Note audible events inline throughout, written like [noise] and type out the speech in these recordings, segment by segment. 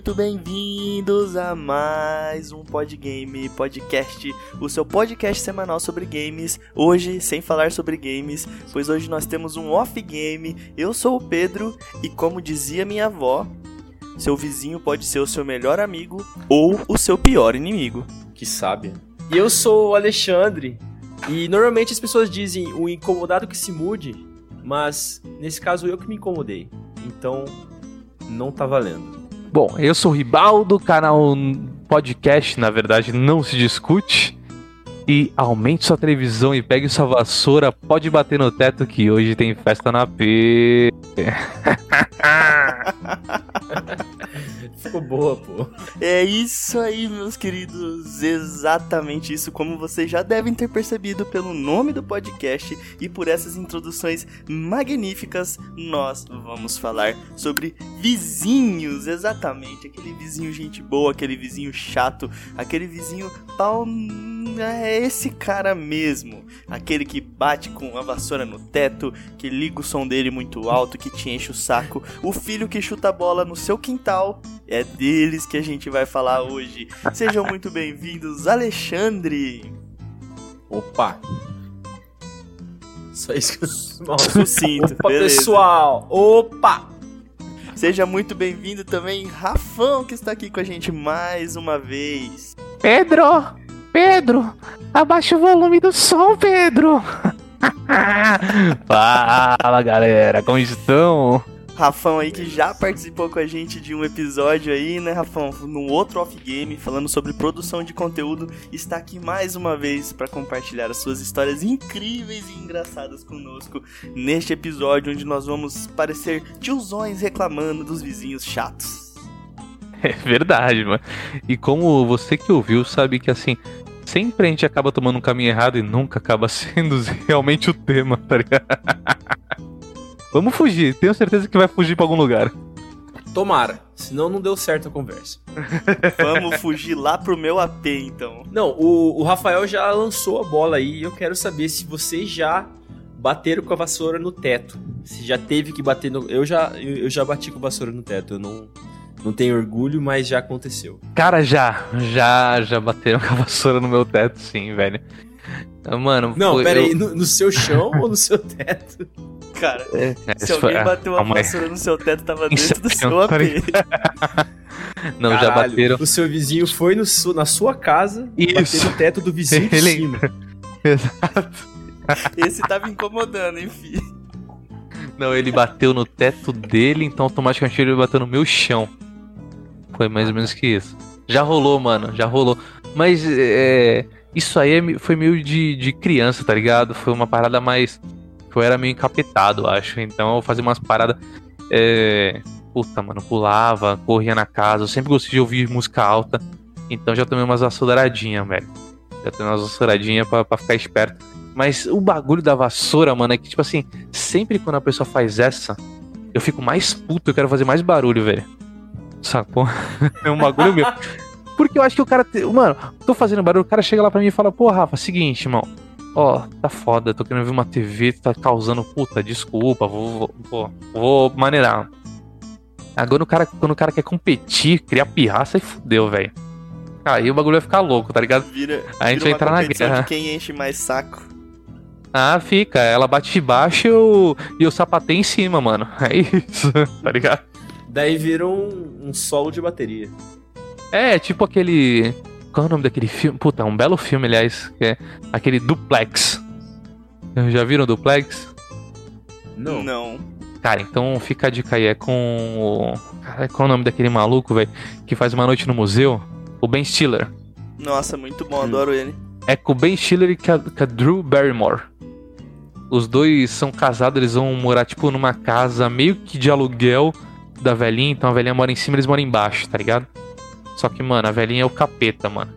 muito bem-vindos a mais um Podgame Podcast, o seu podcast semanal sobre games. Hoje, sem falar sobre games, pois hoje nós temos um off-game. Eu sou o Pedro e, como dizia minha avó, seu vizinho pode ser o seu melhor amigo ou o seu pior inimigo. Que sábia. E eu sou o Alexandre. E normalmente as pessoas dizem o incomodado que se mude, mas nesse caso eu que me incomodei. Então, não tá valendo. Bom, eu sou o Ribaldo, canal podcast, na verdade, não se discute. E aumente sua televisão e pegue sua vassoura, pode bater no teto que hoje tem festa na P. [laughs] Ficou boa, pô. É isso aí, meus queridos. Exatamente isso. Como vocês já devem ter percebido pelo nome do podcast e por essas introduções magníficas, nós vamos falar sobre vizinhos. Exatamente. Aquele vizinho gente boa, aquele vizinho chato, aquele vizinho pau. É esse cara mesmo. Aquele que bate com a vassoura no teto, que liga o som dele muito alto, que te enche o saco. O filho que chuta a bola no seu quintal. É deles que a gente vai falar hoje. Sejam muito [laughs] bem-vindos, Alexandre. Opa. Só isso que eu... [laughs] Sucinto, Opa, beleza. pessoal. Opa. Seja muito bem-vindo também, Rafão, que está aqui com a gente mais uma vez. Pedro! Pedro! Abaixa o volume do som, Pedro! [laughs] Fala galera, como estão? Rafão aí que já participou com a gente de um episódio aí, né, Rafão? Num outro off-game, falando sobre produção de conteúdo, está aqui mais uma vez para compartilhar as suas histórias incríveis e engraçadas conosco neste episódio onde nós vamos parecer tiozões reclamando dos vizinhos chatos. [laughs] É verdade, mano. E como você que ouviu sabe que assim, sempre a gente acaba tomando um caminho errado e nunca acaba [laughs] sendo realmente o tema, tá ligado? [laughs] Vamos fugir, tenho certeza que vai fugir pra algum lugar. Tomara. Senão não deu certo a conversa. [laughs] Vamos fugir lá pro meu AP, então. Não, o, o Rafael já lançou a bola aí e eu quero saber se vocês já bateram com a vassoura no teto. Se já teve que bater no. Eu já, eu, eu já bati com a vassoura no teto. Eu não, não tenho orgulho, mas já aconteceu. Cara, já, já, já bateram [laughs] com a vassoura no meu teto, sim, velho. Mano, Não, foi- pera eu- aí, no, no seu chão ou no seu teto? [laughs] Cara, É, se isso foi- alguém bateu uma vassoura no seu teto, tava dentro do seu AP. [laughs] Não, já Caralho, bateram. O seu vizinho foi no su- na sua casa e bateu no teto do vizinho de Ele- cima. Esse tava incomodando, hein, filho? Não, ele bateu no teto dele, então automaticamente ele bateu no meu chão. Foi mais ou menos que isso. Já rolou, mano, já rolou. Mas é, isso aí é foi meio de, de criança, tá ligado? Foi uma parada mais. Eu era meio encapetado, acho. Então eu fazia umas paradas. É, puta, mano, pulava, corria na casa. Eu sempre gostei de ouvir música alta. Então já tomei umas vassouradinhas, velho. Já tomei umas vassouradinhas pra, pra ficar esperto. Mas o bagulho da vassoura, mano, é que, tipo assim, sempre quando a pessoa faz essa, eu fico mais puto, eu quero fazer mais barulho, velho. Sacou? [laughs] É um bagulho meu. Porque eu acho que o cara. te- Mano, tô fazendo barulho, o cara chega lá pra mim e fala, pô, Rafa, seguinte, irmão. Ó, tá foda, tô querendo ver uma TV, tá causando. Puta, desculpa, vou. Vou, vou, maneirar. Agora o cara, quando o cara quer competir, criar pirraça, aí fudeu, velho. Aí o bagulho vai ficar louco, tá ligado? Vira, A gente vai entrar na guerra. de quem enche mais saco. Ah, fica. Ela bate de baixo e eu, e eu sapatei em cima, mano. [laughs] É isso, [laughs] tá ligado? Daí vira um, um solo de bateria. É, tipo aquele. Qual é o nome daquele filme? Puta, é um belo filme, aliás. Que é aquele Duplex. Já viram Duplex? Não. Não. Cara, então fica a dica aí. É com o. Cara, qual é o nome daquele maluco, velho? Que faz uma noite no museu? O Ben Stiller. Nossa, muito bom, Hum. adoro ele. É com o Ben Stiller e com a, com a Drew Barrymore. Os dois são casados, eles vão morar, tipo, numa casa meio que de aluguel da velhinha. Então a velhinha mora em cima eles moram embaixo, tá ligado? Só que, mano, a velhinha é o capeta, mano.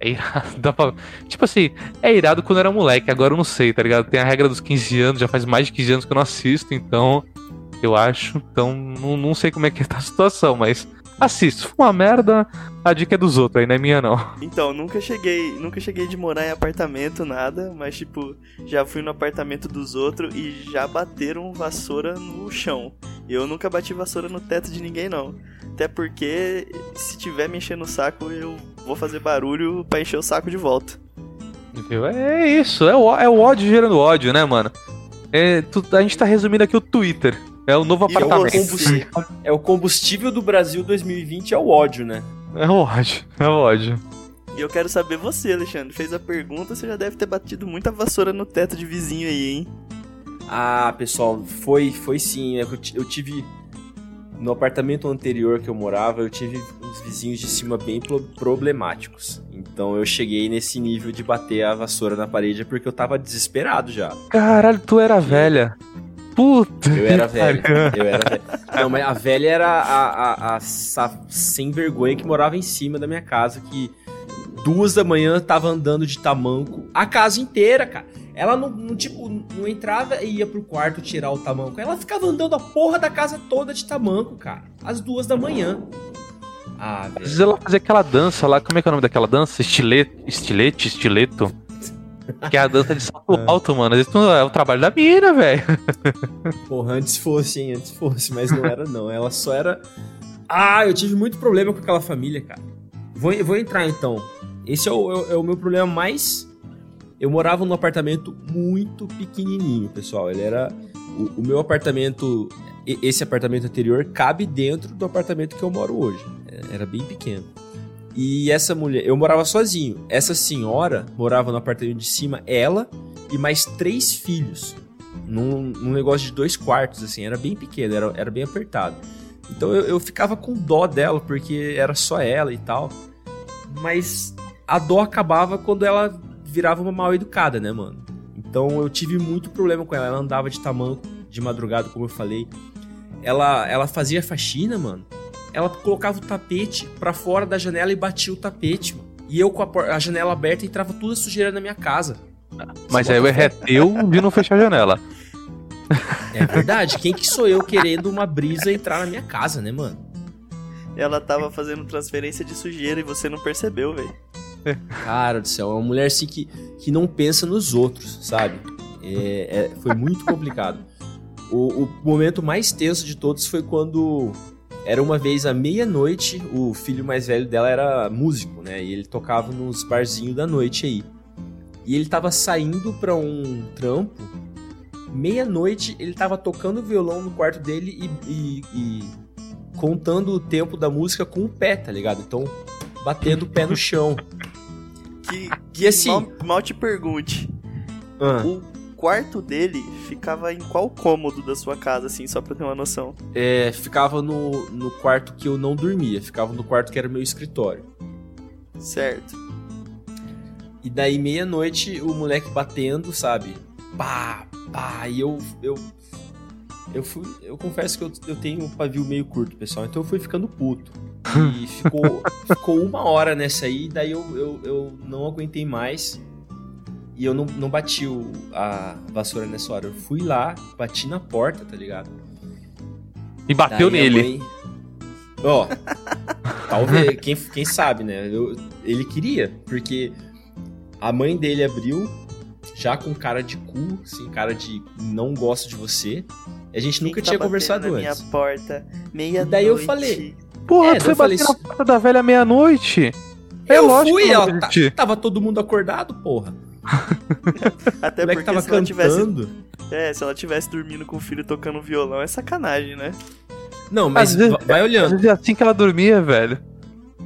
É irado. [laughs] Pra... Tipo assim, é irado quando era moleque, agora eu não sei, tá ligado? Tem a regra dos 15 anos, já faz mais de 15 anos que eu não assisto, então. Eu acho. Então, não, não sei como é que [laughs] tá a situação, mas. Assisto. For uma merda, a dica é dos outros aí, não é minha não. [laughs] Então, nunca cheguei, nunca cheguei de morar em apartamento, nada, mas tipo, já fui no apartamento dos outros e já bateram vassoura no chão. Eu nunca bati vassoura no teto de ninguém, não. Até porque, se tiver me enchendo o saco, eu vou fazer barulho pra encher o saco de volta. Viu? É isso, é o, é o ódio gerando ódio, né, mano? É, tu- a gente tá resumindo aqui o Twitter. É o novo E eu apartamento. você? É o combustível do Brasil 2020 é o ódio, né? É o ódio, é o ódio. E eu quero saber você, Alexandre. Fez a pergunta, você já deve ter batido muita vassoura no teto de vizinho aí, hein? Ah, pessoal, foi, foi sim. Eu, ti- eu tive. No apartamento anterior que eu morava, eu tive uns vizinhos de cima bem pro- problemáticos. Então eu cheguei nesse nível de bater a vassoura na parede porque eu tava desesperado já. Caralho, tu era velha. Puta. Eu era velho. Eu era velho. Não, mas a velha era a, a, a sa- sem vergonha que morava em cima da minha casa, que duas da manhã tava andando de tamanco a casa inteira, cara. Ela não, não, tipo, não entrava e ia pro quarto tirar o tamanco. Ela ficava andando a porra da casa toda de tamanco, cara. Às duas da manhã. Ah, Às velho. vezes ela fazia aquela dança lá, como é que é o nome daquela dança? Estilete, estilete, estileto. Que é a dança de salto [laughs] alto, mano. Às vezes não é o trabalho da mina, velho. [laughs] Porra, antes fosse, hein? Antes fosse, mas não era, não. Ela só era. Ah, eu tive muito problema com aquela família, cara. Vou, vou entrar então. Esse é o, é o- é o meu problema mais. Eu morava num apartamento muito pequenininho, pessoal. Ele era. O, o meu apartamento. Esse apartamento anterior cabe dentro do apartamento que eu moro hoje. É, Era bem pequeno. E essa mulher. Eu morava sozinho. Essa senhora morava no apartamento de cima, ela e mais três filhos num, num negócio de dois quartos, assim, era bem pequeno, era, era bem apertado. Então eu, eu ficava com dó dela, porque era só ela e tal. Mas a dó acabava quando ela virava uma mal educada, né, mano? Então eu tive muito problema com ela. Ela andava de tamanho de madrugada, como eu falei. Ela, ela fazia faxina, mano. Ela colocava o tapete pra fora da janela e batia o tapete, mano. E eu com a, a janela aberta entrava toda a sujeira na minha casa. Mas aí o bota erro é teu de não fechar a janela. É verdade. Quem que sou eu querendo uma brisa entrar na minha casa, né, mano? Ela tava fazendo transferência de sujeira e você não percebeu, velho. Cara do céu, é uma mulher assim que, que não pensa nos outros, sabe? É, é- foi muito complicado. O, o momento mais tenso de todos foi quando era uma vez à meia-noite, o filho mais velho dela era músico, né? E ele tocava nos barzinhos da noite aí. E ele tava saindo pra um trampo. Meia-noite, ele tava tocando violão no quarto dele e, e- e contando o tempo da música com o pé, tá ligado? Então, batendo o pé no chão. Que, E assim, mal, mal te pergunte. ah, O quarto dele ficava em qual cômodo da sua casa, assim, só pra ter uma noção? é, ficava no, no quarto que eu não dormia, ficava no quarto que era meu escritório. Certo. E daí, meia-noite, o moleque batendo, sabe? Pá, pá, e eu. Eu, eu fui. Eu confesso que eu, eu tenho um pavio meio curto, pessoal, então eu fui ficando puto. E [laughs] ficou, ficou uma hora nessa aí, daí eu, eu, eu não aguentei mais. E eu não, não bati o, a vassoura nessa hora. Eu fui lá, bati na porta, tá ligado? E bateu Daí nele. mãe- Ó, talvez, quem, quem sabe, né? Eu- ele queria, porque a mãe dele abriu, já com cara de cu, assim, cara de não gosto de você. E a gente Quem nunca tá tinha conversado na antes. minha porta, meia E daí eu falei, Porra, É, tu foi bater na porta da velha meia-noite. É eu lógico fui, ela admitir. tava todo mundo acordado, porra. [laughs] Até porque tava se ela tivesse. cantando. É, se ela tivesse dormindo com o filho tocando violão, é sacanagem, né? Não, mas Às vezes- va- vai Às olhando. vezes é assim que ela dormia, velho.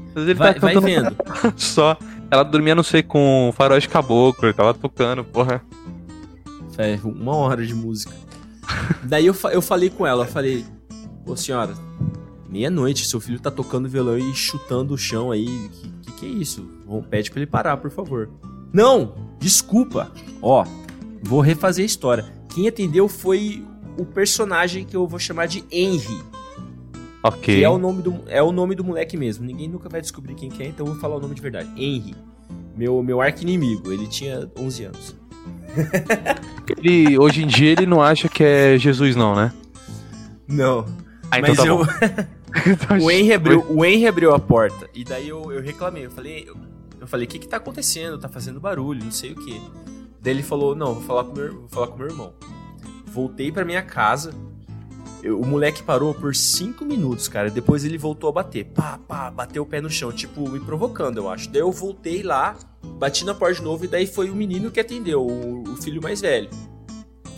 Às vezes ele Vai, tá vai cantando vendo. [laughs] só. Ela dormia, não sei, com faróis caboclo, tava tocando, porra. É, uma hora de música. Daí eu, eu falei com ela, eu falei, ô senhora, meia-noite, seu filho tá tocando violão e chutando o chão aí. Que que, que é isso? Pede pra ele parar, por favor. Não! Desculpa! Ó, vou refazer a história. Quem atendeu foi o personagem que eu vou chamar de Henry. Ok. Que é o nome do, é o nome do moleque mesmo. Ninguém nunca vai descobrir quem que é, então eu vou falar o nome de verdade. Henry. Meu, meu arqui-inimigo. Ele tinha 11 anos. [laughs] Ele, hoje em dia ele não acha que é Jesus, não, né? Não. Ah, Mas tá eu, [laughs] o, Henry abriu, o Henry abriu a porta. E daí eu, eu reclamei. Eu falei, eu, eu falei, o que que tá acontecendo? Tá fazendo barulho, não sei o que. Daí ele falou, não, vou falar com meu, vou falar com meu irmão. Voltei pra minha casa. Eu- o moleque parou por 5 minutos, cara. Depois ele voltou a bater. Pá, pá, bateu o pé no chão, tipo, me provocando, eu acho. Daí eu voltei lá, bati na porta de novo, e daí foi o menino que atendeu, o, o filho mais velho.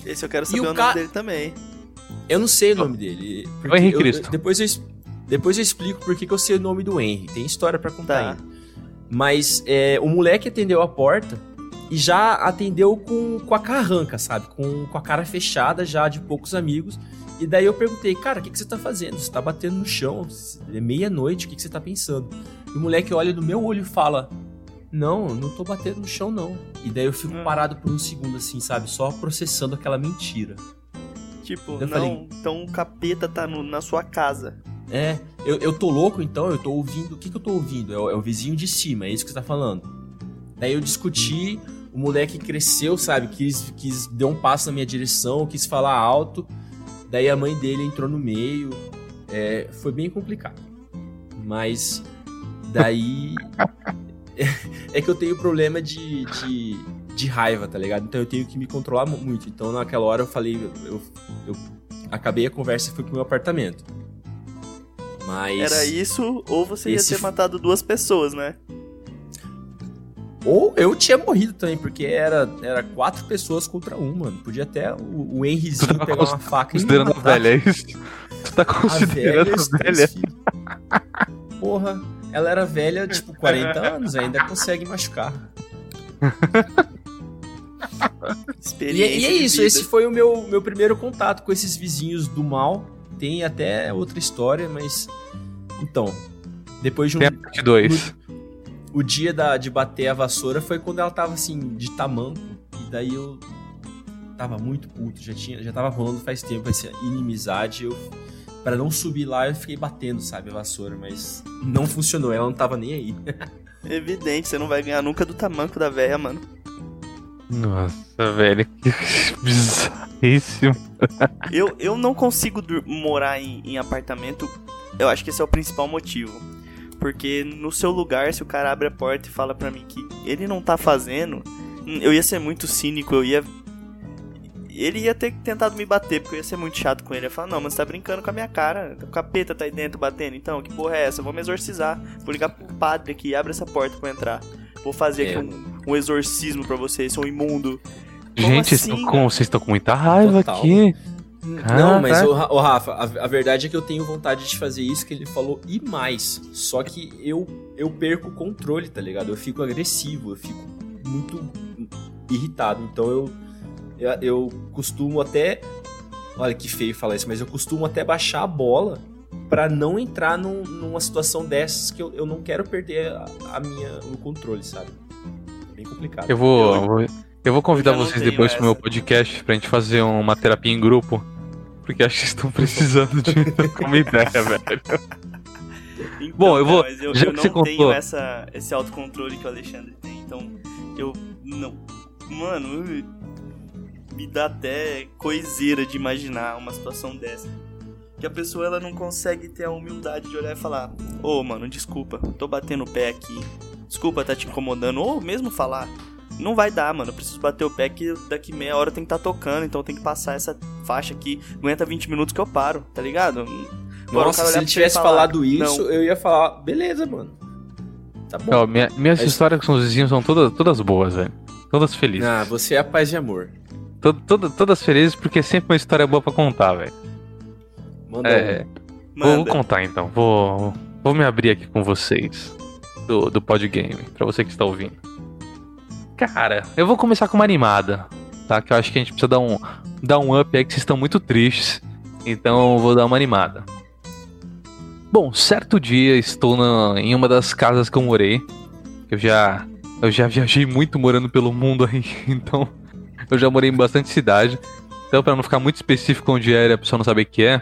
Esse eu quero E saber o o, nome ca- dele também. Eu não sei o nome dele. O Henrique eu- Cristo. depois, eu, depois eu explico por que que eu sei o nome do Henry. Tem história pra contar Tá. ainda. Mas é, o moleque atendeu a porta e já atendeu com, com a carranca, sabe? Com, com a cara fechada já de poucos amigos. E daí eu perguntei, cara, o que, que você tá fazendo? Você tá batendo no chão, é meia-noite, o que, que você tá pensando? E o moleque olha no meu olho e fala: Não, eu não tô batendo no chão, não. E daí eu fico Hum. parado por um segundo, assim, sabe? Só processando aquela mentira. Tipo, Eu não, falei- então o capeta tá no- na sua casa. É, eu, eu tô louco então, eu tô ouvindo. O que, que eu tô ouvindo? É o, é o vizinho de cima, é isso que você tá falando. Daí eu discuti, o moleque cresceu, sabe? Quis, quis deu um passo na minha direção, quis falar alto. Daí a mãe dele entrou no meio. É, foi bem complicado. Mas daí. [laughs] é que eu tenho problema de, de, de raiva, tá ligado? Então eu tenho que me controlar mu- muito. Então naquela hora eu falei, eu, eu acabei a conversa e fui pro meu apartamento. Mas. Era isso, ou você ia ter matado duas pessoas, né? Ou eu tinha morrido também, porque era, era quatro pessoas contra um, mano. Podia até o, o Henryzinho tava pegar uma faca e me Considerando a velha, é isso? Tu tá A velha, considerando e a os três velha? Porra, ela era velha, tipo, 40 anos, ainda consegue machucar. [laughs] E, é- e é de isso, esse foi o meu, meu primeiro contato com esses vizinhos do mal. Tem até outra história, mas. Então, depois de um, Tem a parte 2. O dia da, de bater a vassoura foi quando ela tava assim, de tamanco. E daí eu tava muito puto, já, tinha, já tava rolando faz tempo essa inimizade. Eu, pra não subir lá, eu fiquei batendo, sabe, a vassoura, mas não funcionou, ela não tava nem aí. [laughs] Evidente, você não vai ganhar nunca do tamanco da véia, mano. Nossa, velho, que [laughs] bizarríssimo. Eu, eu não consigo morar em, em apartamento. Eu acho que esse é o principal motivo. Porque no seu lugar, se o cara abre a porta e fala pra mim que ele não tá fazendo, hum, eu ia ser muito cínico, eu ia. Ele ia ter tentado me bater, porque eu ia ser muito chato com ele. Eu ia falar, não, mas você tá brincando com a minha cara. O capeta tá aí dentro batendo, então, que porra é essa? Eu vou me exorcizar. Vou ligar pro padre aqui, abre essa porta pra eu entrar. Vou fazer É. aqui um, um exorcismo pra vocês, seu imundo. Como Gente, vocês assim, estão com, vocês estão com muita raiva Total. aqui. Não, mas o, ô, Rafa, a, a verdade é que eu tenho vontade de fazer isso que ele falou e mais. Só que eu, eu perco o controle, tá ligado? Eu fico agressivo, eu fico muito irritado. Então eu, eu, eu costumo até. Olha que feio falar isso, mas eu costumo até baixar a bola pra não entrar num- numa situação dessas que eu, eu não quero perder a, a minha, o controle, sabe? É bem complicado. Eu vou, eu vou, eu vou convidar vocês depois pro meu podcast pra gente fazer uma terapia em grupo. Porque acho que estão precisando de [laughs] uma ideia, velho. Então, Bom, eu vou- mas eu, já eu que não você tenho contou- essa, esse autocontrole que o Alexandre tem. Então, eu não. Mano, me dá até coiseira de imaginar uma situação dessa. Que a pessoa ela não consegue ter a humildade de olhar e falar: Ô, mano, desculpa, tô batendo o pé aqui. Desculpa, tá te incomodando. Ou mesmo falar: Não vai dar, mano, eu preciso bater o pé que daqui meia hora tem que tá tocando. Então tem que passar essa faixa aqui. Aguenta 20 minutos que eu paro, tá ligado? Agora Nossa, se ele tivesse falar, falado isso, "Não." eu ia falar, beleza, mano. Tá bom. Ó, minha- minhas histórias com os vizinhos são todas, todas boas, velho. Todas felizes. Ah, você é a paz de amor. Tod- toda- todas felizes porque é sempre uma história boa pra contar, velho. Manda É, um. vou, vou Manda. contar então. Vou, vou me abrir aqui com vocês do, do Podgame, pra você que está ouvindo. Cara, eu vou começar com uma animada, tá? Que eu acho que a gente precisa dar um, dar um up aí, que vocês estão muito tristes. Então eu vou dar uma animada. Bom, certo dia estou na- em uma das casas que eu morei. Eu já, eu já viajei muito morando pelo mundo aí, [laughs] então eu já morei em bastante cidade. Então, pra não ficar muito específico onde era, e a pessoa não saber o que é,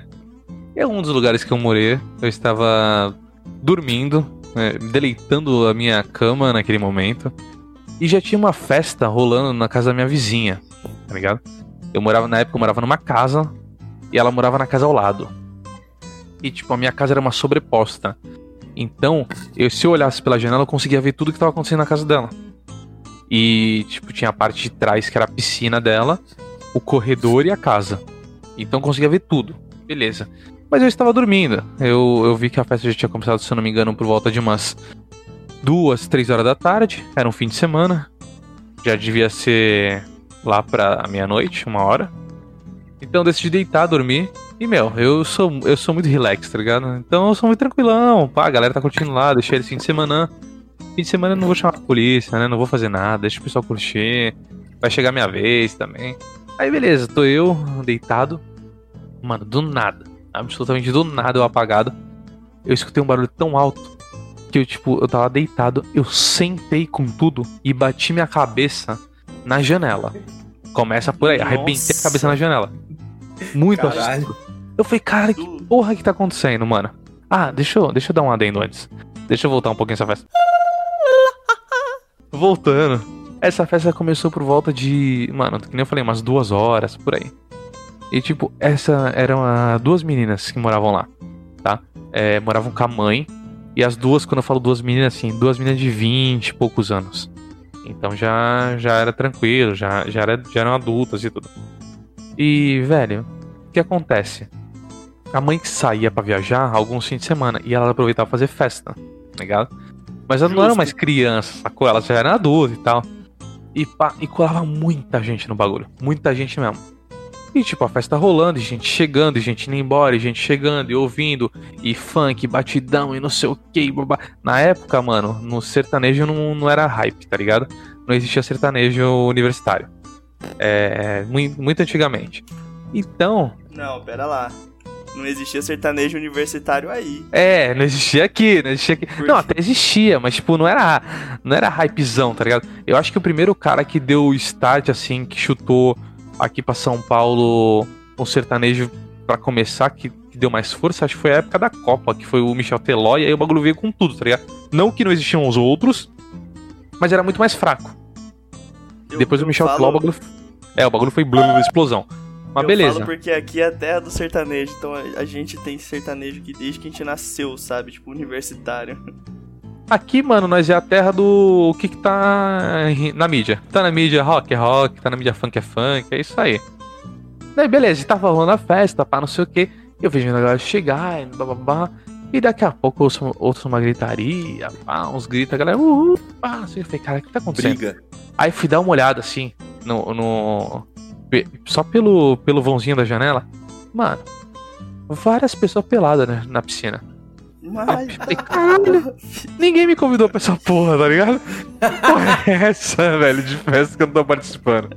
é um dos lugares que eu morei. Eu estava dormindo, né, deleitando a minha cama naquele momento. E já tinha uma festa rolando na casa da minha vizinha, tá ligado? Eu morava, na época, eu morava numa casa e ela morava na casa ao lado. E, tipo, a minha casa era uma sobreposta. Então, eu, se eu olhasse pela janela, eu conseguia ver tudo que estava acontecendo na casa dela. E, tipo, tinha a parte de trás que era a piscina dela, o corredor e a casa. Então eu conseguia ver tudo. beleza. Mas eu estava dormindo. Eu, eu vi que a festa já tinha começado, se eu não me engano, por volta de umas duas, três horas da tarde. Era um fim de semana. Já devia ser lá pra meia-noite, uma hora. Então decidi deitar, dormir. E, meu, eu sou, eu sou muito relax, tá ligado? Então eu sou muito tranquilão. Pá, a galera tá curtindo lá, deixei eles fim de semana. Fim de semana eu não vou chamar a polícia, né? Não vou fazer nada, deixa o pessoal curtir. Vai chegar minha vez também. Aí beleza, tô eu deitado. Mano, do nada, absolutamente do nada eu apagado. Eu escutei um barulho tão alto que eu, tipo, eu tava deitado, eu sentei com tudo e bati minha cabeça na janela. Começa por aí, Nossa. arrebentei a cabeça na janela. Muito Caralho. assustado. Eu falei, cara, que porra que tá acontecendo, mano? Ah, deixa eu, deixa eu dar um adendo antes. Deixa eu voltar um pouquinho essa festa. [laughs] Voltando. Essa festa começou por volta de. Mano, que nem eu falei, umas duas horas, por aí. E tipo, essa eram duas meninas que moravam lá, tá? É, moravam com a mãe. E as duas, quando eu falo duas meninas, assim, duas meninas de 20 e poucos anos. Então já, já era tranquilo, já, já, era, já eram adultas e tudo. E, velho, o que acontece? A mãe que saía pra viajar alguns fins de semana e ela aproveitava fazer festa, tá ligado? Mas ela não era mais criança, sacou? Ela já era adulta e tal. E, pá, e colava muita gente no bagulho. Muita gente mesmo. E tipo, a festa rolando, e gente chegando, e gente indo embora, e gente chegando e ouvindo, e funk, batidão e não sei o que. Na época, mano, no sertanejo não, não era hype, tá ligado? Não existia sertanejo universitário. É, muito, muito antigamente. Então, Não, pera lá. Não existia sertanejo universitário aí. É, não existia aqui, não existia aqui. Por Não, até existia, mas tipo, não era, não era hypezão, tá ligado? Eu acho que o primeiro cara que deu o start, assim, que chutou aqui pra São Paulo um sertanejo pra começar, que, que deu mais força, acho que foi a época da Copa, que foi o Michel Teló, e aí o bagulho veio com tudo, tá ligado? Não que não existiam os outros, mas era muito mais fraco. Eu- Depois o Michel falo- Teló, o bagulho. É, o bagulho foi blum, [laughs] explosão. Mas eu beleza. falo porque aqui é a terra do sertanejo, então a- a gente tem sertanejo aqui desde que a gente nasceu, sabe? Tipo, universitário. [laughs] Aqui, mano, nós é a terra do o que que tá na mídia. Tá na mídia rock é rock, tá na mídia funk é funk, é isso aí. Daí, beleza, tava rolando a festa, pá, não sei o que. Eu vejo a galera chegar, e bababá. E daqui a pouco eu ouço, ouço uma gritaria, pá, uns gritos, a galera, uhul, pá, não sei o que. Eu falei, cara, o que tá acontecendo? Briga. Aí fui dar uma olhada assim, no. no- só pelo, pelo vãozinho da janela. Mano, várias pessoas peladas né, na piscina. Mas. Caralho, ninguém me convidou pra essa porra, tá ligado? Que porra [laughs] é essa, velho, de festa que eu não tô participando?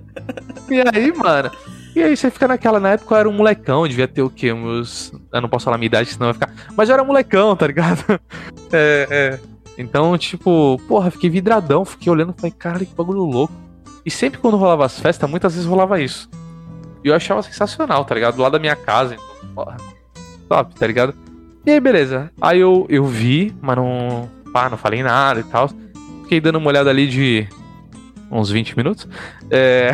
E aí, mano, e aí você fica naquela, na época eu era um molecão, devia ter o quê? Uns. Eu não posso falar a minha idade, senão vai ficar. Mas eu era molecão, tá ligado? [laughs] É, é. Então, tipo, porra, fiquei vidradão, fiquei olhando e falei, caralho, que bagulho louco. E sempre quando rolava as festas, muitas vezes rolava isso. E eu achava sensacional, tá ligado? Do lado da minha casa, então, porra, top, tá ligado? E aí, beleza. Aí eu, eu vi, mas não. Pá, não falei nada e tal. Fiquei dando uma olhada ali de uns 20 minutos. É.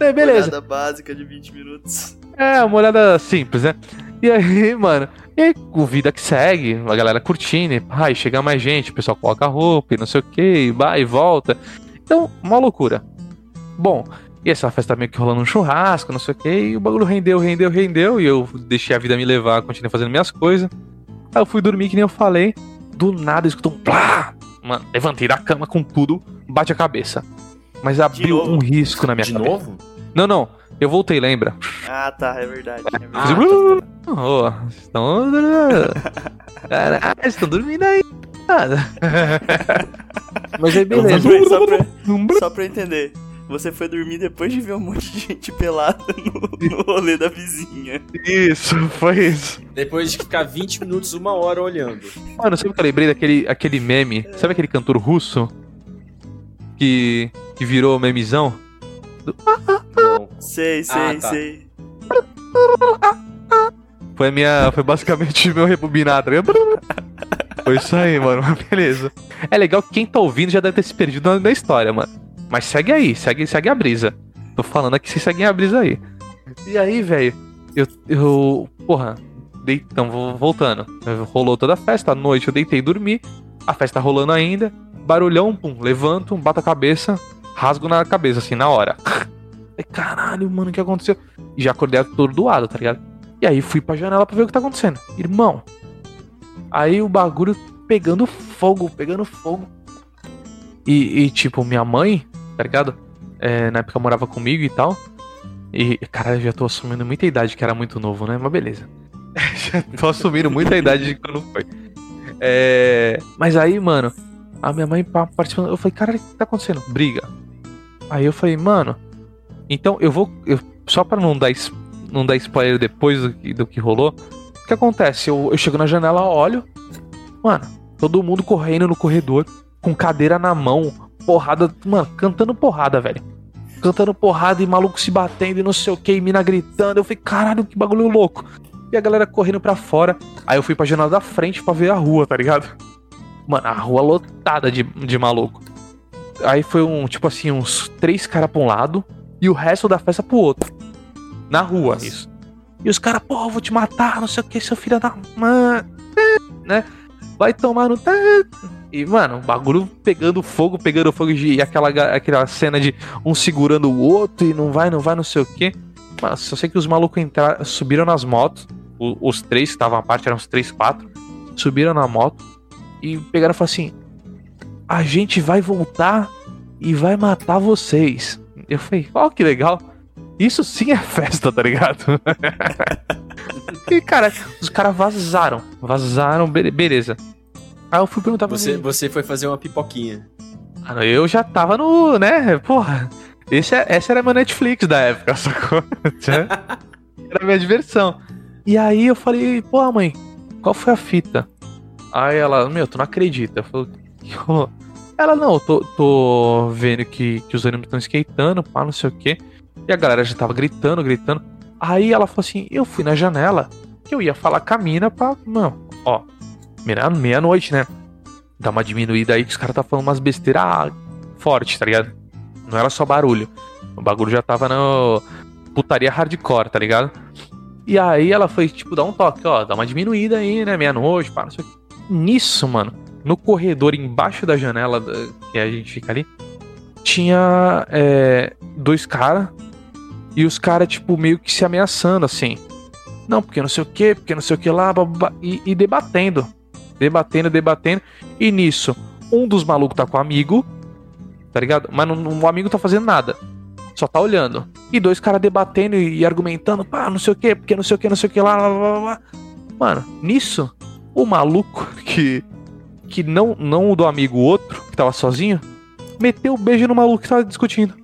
[laughs] é, beleza. Olhada básica de 20 minutos. É, uma olhada simples, né? E aí, [laughs] mano, e aí, o vida que segue, a galera curtindo, e, ai, chega mais gente, o pessoal coloca roupa e não sei o que, e vai e volta. Então, uma loucura. Bom, e essa festa meio que rolando um churrasco, não sei o que, e o bagulho rendeu, rendeu, rendeu, e eu deixei a vida me levar, continuei fazendo minhas coisas. Aí eu fui dormir, que nem eu falei, do nada eu escuto um plá! Mano, levantei da cama com tudo, bate a cabeça. Mas abriu um risco na minha De cabeça. novo? Não, não, eu voltei, lembra? Ah, tá, é verdade. É verdade. Ah, Fiz, "Uh, oh, vocês estão. [laughs] Caralho, vocês estão dormindo aí. nada." Mas aí, Só beleza. pra, só, pra, só pra eu entender. Você foi dormir depois de ver um monte de gente pelada no, no rolê da vizinha. Isso, foi isso. Depois de ficar 20 minutos, uma hora olhando. Mano, sabe o que eu lembrei daquele aquele meme? Sabe aquele cantor russo? Que, que virou memezão? Não. Sei, sei, Ah, tá. sei. Foi a minha. Foi basicamente meu rebobinado. tá? Foi isso aí, mano. Mas [laughs] Beleza. É legal que quem tá ouvindo já deve ter se perdido na, na história, mano. Mas segue aí, segue, segue a brisa. Tô falando aqui, vocês seguem a brisa aí. E aí, velho, eu, eu. Porra, então, voltando. Rolou toda a festa, à noite eu deitei e dormi. A festa rolando ainda. Barulhão, pum, levanto, bato a cabeça, rasgo na cabeça, assim, na hora. [laughs] Caralho, mano, o que aconteceu? E já acordei atordoado, tá ligado? E aí fui pra janela pra ver o que tá acontecendo. Irmão. Aí o bagulho pegando fogo, pegando fogo. E, e, tipo, minha mãe, tá ligado? É, na época morava comigo e tal. E, cara, eu já tô assumindo muita idade, que era muito novo, né? Mas beleza. [laughs] já tô assumindo muita idade de quando foi. É, mas aí, mano, a minha mãe participando. Eu falei, cara, o que tá acontecendo? Briga. Aí eu falei, mano, então eu vou. Eu, só pra não dar, não dar spoiler depois do, do que rolou. O que acontece? Eu, eu chego na janela, olho. Mano, todo mundo correndo no corredor, com cadeira na mão, porrada. Mano, cantando porrada, velho. Cantando porrada e maluco se batendo e não sei o que, e mina gritando. Eu falei, caralho, que bagulho louco. E a galera correndo pra fora. Aí eu fui pra janela da frente pra ver a rua, tá ligado? Mano, a rua lotada de, de maluco. Aí foi um, tipo assim, uns três caras pra um lado e o resto da festa pro outro. Na rua, Nossa. isso. E os caras, pô, vou te matar, não sei o que, seu filho da mãe. [laughs] Né? Vai tomar no. [laughs] E, mano, o bagulho pegando fogo, pegando fogo e aquela, aquela cena de um segurando o outro e não vai, não vai, não sei o que. Mas só sei que os malucos entraram, subiram nas motos. Os, os três que estavam à parte, eram os três, quatro. Subiram na moto e pegaram e falaram assim: A gente vai voltar e vai matar vocês. Eu falei, ó, oh, que legal. Isso sim é festa, tá ligado? [laughs] e, cara, os caras vazaram. Vazaram, beleza. Aí eu fui perguntar pra você. Mim, você foi fazer uma pipoquinha. Ah, eu já tava no. né? Porra. Esse é, essa era a minha Netflix da época, [laughs] sacou? era a minha diversão. E aí eu falei, pô, mãe, qual foi a fita? Aí ela, meu, tu não acredita. Eu falei, que rolou? Ela, não, eu tô, tô vendo que, que os ânimos estão skatando, pá, não sei o quê. E a galera já tava gritando, gritando. Aí ela falou assim: eu fui na janela que eu ia falar com a mina pra. Não, ó, meia-noite, né? Dá uma diminuída aí que os caras tá falando umas besteiras forte, tá ligado? Não era só barulho. O bagulho já tava no putaria hardcore, tá ligado? E aí ela foi, tipo, dar um toque, ó, dá uma diminuída aí, né? Meia-noite, pá, não sei o que. Nisso, mano, no corredor embaixo da janela que a gente fica ali, tinha é, dois caras e os caras, tipo, meio que se ameaçando assim. Não, porque não sei o que, porque não sei o que lá, e, e, debatendo. Debatendo, debatendo. E nisso, um dos malucos tá com o amigo, tá ligado? Mas não, o amigo tá fazendo nada. Só tá olhando. E dois caras debatendo e, argumentando, pá, não sei o que, porque não sei o que, não sei o que lá, lá, lá, lá. Mano, nisso, o maluco [laughs] que que não, não o do amigo, o outro, que tava sozinho, meteu o um beijo no maluco que tava discutindo.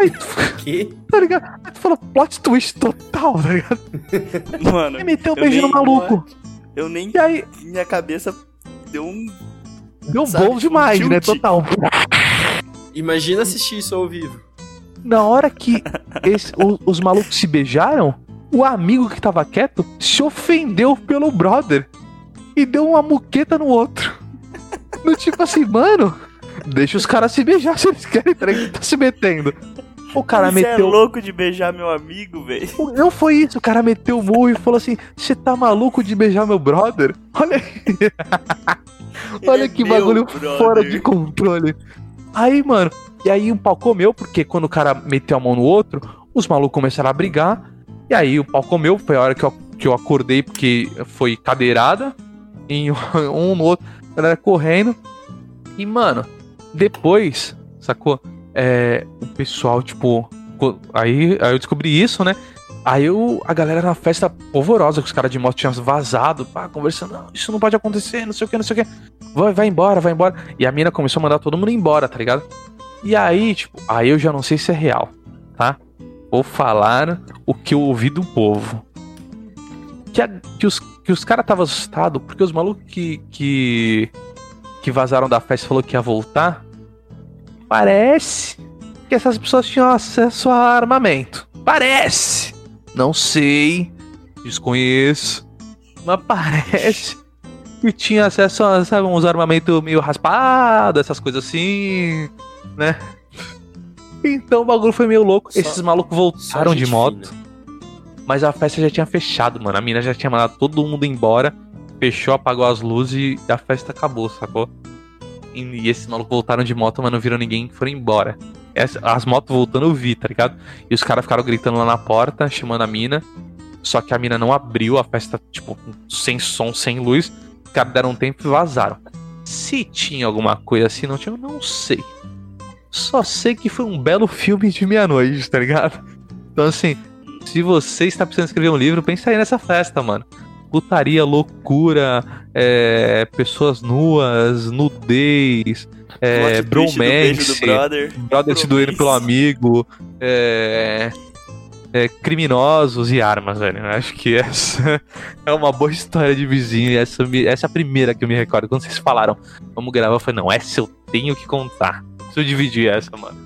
Aí tu, [laughs] que? Tá ligado? Aí tu fala, plot twist total, tá ligado? [laughs] Mano. E meteu o um beijo no maluco. Eu nem. E aí. Minha cabeça deu um. Deu bom demais, um né? Total. Imagina assistir isso ao vivo. Na hora que esse, os, os malucos se beijaram, o amigo que tava quieto se ofendeu pelo brother e deu uma muqueta no outro. No tipo assim, mano, deixa os caras se beijar [laughs] se eles querem, tá se metendo. O cara Você meteu. é louco de beijar meu amigo, velho. Não foi isso, o cara meteu o murro e falou assim: Você tá maluco de beijar meu brother? [laughs] Olha aí. Olha é que bagulho brother. fora de controle. Aí, mano, e aí o pau comeu, porque quando o cara meteu a mão no outro, os malucos começaram a brigar. E aí o pau comeu, foi a hora que eu, que eu acordei, porque foi cadeirada em [laughs] um no outro, a galera correndo. E, mano, depois, sacou? É, o pessoal, tipo. Aí, aí eu descobri isso, né? Aí eu, a galera na festa polvorosa, que os caras de moto tinham vazado, pá, conversando, não, isso não pode acontecer, não sei o que, não sei o que. Vai, vai embora, vai embora. E a mina começou a mandar todo mundo embora, tá ligado? E aí, tipo, aí eu já não sei se é real, tá? Vou falar o que eu ouvi do povo. Que, a, que os que os caras estavam assustados porque os malucos que, que, que vazaram da festa falou que ia voltar. Parece que essas pessoas tinham acesso a armamento. Parece! Não sei, desconheço, mas parece que tinha acesso a sabe, uns armamentos meio raspados, essas coisas assim, né? Então o bagulho foi meio louco. Só, Esses malucos voltaram de moto. Fina. Mas a festa já tinha fechado, mano. A mina já tinha mandado todo mundo embora. Fechou, apagou as luzes e a festa acabou, sacou? E, esses malucos voltaram de moto, mas não viram ninguém e foram embora. essa- as motos voltando eu vi, tá ligado? E os caras ficaram gritando lá na porta, chamando a mina. Só que a mina não abriu a festa, tipo, sem som, sem luz. Os caras deram um tempo e vazaram. Se tinha alguma coisa assim, não tinha, eu não sei. Só sei que foi um belo filme de meia-noite, tá ligado? Então, assim, se você está precisando escrever um livro, pensa aí nessa festa, mano. Putaria, loucura, é, pessoas nuas, nudez, é, twist do bromance, brother. brother se doendo pelo bromance. amigo, é, é, criminosos e armas, velho. Acho que essa [laughs] é uma boa história de vizinho essa, essa é a primeira que eu me recordo. Quando vocês falaram, vamos gravar, eu falei, não, essa eu tenho que contar. Preciso dividir essa, mano.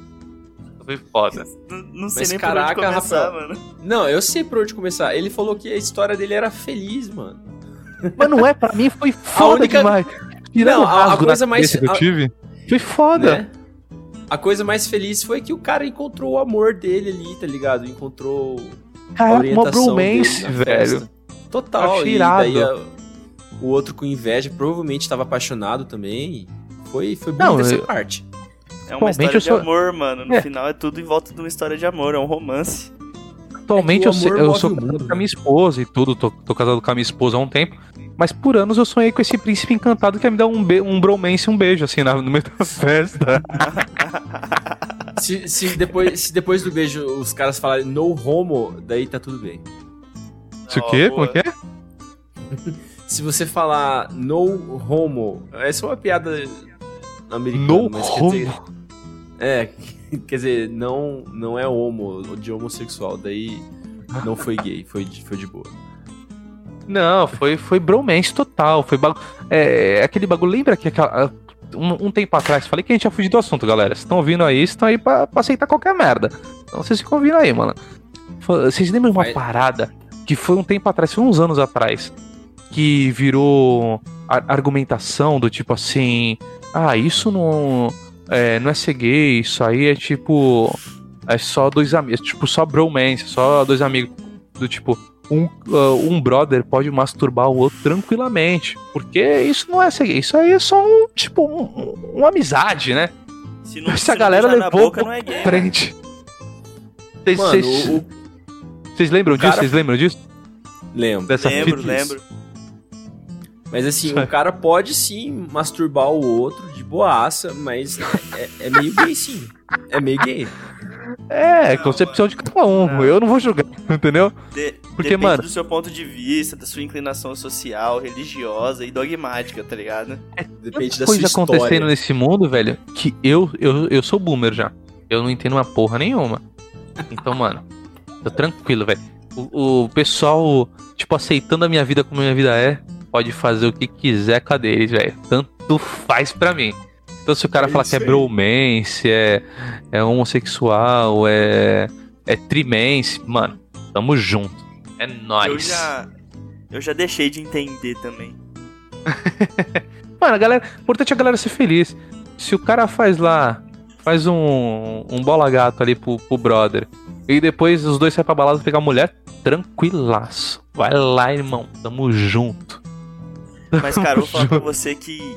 Foi foda. Não, não sei Mas nem caraca, por onde começar, Rafael. mano. Não, eu sei por onde começar. Ele falou que a história dele era feliz, mano. Mas não é, pra mim foi [laughs] foda única- demais. Tirando Não, a- a coisa mais- que eu a- tive, foi foda. Né? A coisa mais feliz foi que o cara encontrou o amor dele ali, tá ligado? Encontrou a Cara, uma bromance, velho. Total. E daí irado. a- o outro com inveja provavelmente estava apaixonado também. Foi, foi Não, bonita essa eu- parte. É uma Atualmente história eu de sou- amor, mano. No É. final é tudo em volta de uma história de amor, é um romance. Atualmente É eu, sei- eu sou casado com a minha esposa e tudo, tô, tô casado com a minha esposa há um tempo. Mas por anos eu sonhei com esse príncipe encantado que ia me dar um, be um bromance, um beijo, assim, na- no meio [laughs] da festa. [laughs] Se, se depois, se depois do beijo os caras falarem no homo, daí tá tudo bem. Isso o quê? Como é que é? [laughs] Se você falar no homo, essa é uma piada americana. No mas quer homo. É, [laughs] quer dizer, não, não é homo, de homossexual, daí não foi gay, foi de, foi de boa. Não, foi, foi bromance total. Foi bagu... é, aquele bagulho. Lembra que aquela, um, um tempo atrás, falei que a gente ia fugir do assunto, galera. Vocês estão ouvindo aí, estão aí pra, pra aceitar qualquer merda. Então vocês ficam ouvindo aí, mano. Vocês lembram uma Vai. parada que foi um tempo atrás, foi uns anos atrás, que virou ar- argumentação do tipo assim: ah, isso não é, não é ser gay, isso aí é tipo. É só dois amigos, tipo, só bromance, só dois amigos. Do tipo, um, ah, um brother pode masturbar o outro tranquilamente. Porque isso não é ser gay, isso aí é só um, tipo, um- um- uma amizade, né? Se não, Essa se não galera levou boca, é gay. frente. Vocês- o, lembram disso? cara- Vocês lembram disso? lembro. Dessa Lembro, fita? lembro. Mas assim, o cara pode sim masturbar o outro de boaça, mas é, é meio gay sim. É meio gay. É, concepção de cada um. Não. Eu não vou julgar, [laughs] entendeu? De- Porque, depende mano- do seu ponto de vista, da sua inclinação social, religiosa e dogmática, tá ligado? Depende da coisa sua acontecendo história. nesse mundo, velho, que eu, eu, eu sou boomer já. Eu não entendo uma porra nenhuma. Então, mano, tô tranquilo, velho. O, o pessoal, tipo, aceitando a minha vida como a minha vida é, pode fazer o que quiser com a deles, velho. Tanto faz pra mim. Então, se o cara É falar que é bromance, é, é homossexual, é, é trimense, mano, tamo junto. É Eu nóis. já. Eu já deixei de entender também. [laughs] Mano, a galera. O importante é a galera ser feliz. Se o cara faz lá. Faz um, um bola gato ali pro, pro brother. E depois os dois saem pra balada pegar a mulher, tranquilaço. Vai lá, irmão. Tamo junto. Mas, cara, eu vou falar pra você que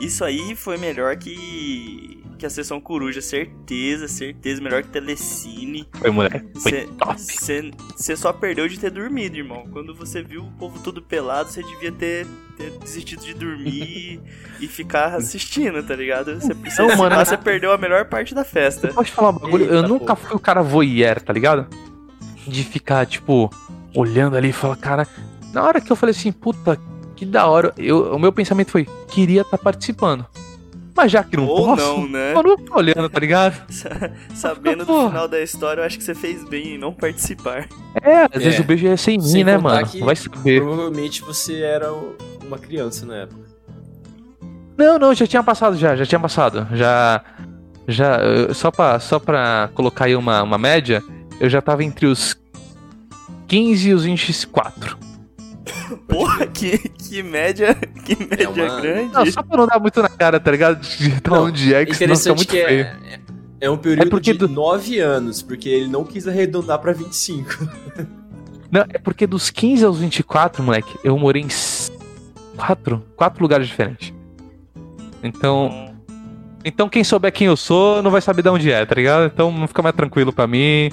isso aí foi melhor que. que a sessão coruja. Certeza, certeza. Melhor que telecine. Foi, moleque. Foi top. Você só perdeu de ter dormido, irmão. Quando você viu o povo tudo pelado, você devia ter, ter desistido de dormir [laughs] e ficar assistindo, tá ligado? Você Não, mano. você perdeu a melhor parte da festa. Pode falar um bagulho? eu Eita, nunca porra. fui o cara voyeur, tá ligado? De ficar, tipo, olhando ali e falar, cara. Na hora que eu falei assim, puta, que da hora. Eu, o meu pensamento foi, queria estar participando. Mas já que não Ou posso, não, né? eu não tô olhando, tá ligado? [laughs] Sabendo do final da história, eu acho que você fez bem em não participar. É, às É. vezes o beijo ia ser em mim, Sem né, contar mano? que Vai saber. Provavelmente você era uma criança na época. Não, não, já tinha passado, já, já tinha passado. Já. Já. Só pra, só pra colocar aí uma, uma média, eu já tava entre os 15 e os 24. [coughs] Porra, que, que média, que média uma- grande. Não, só pra não dar muito na cara, tá ligado? De onde é, que Interessante muito que feio. é, é um período É porque de do- 9 anos, porque ele não quis arredondar pra 25. [laughs] Não, é porque dos 15 aos 24, moleque, eu morei em quatro, quatro lugares diferentes. Então, Então quem souber quem eu sou não vai saber de onde é, tá ligado? Então fica mais tranquilo pra mim.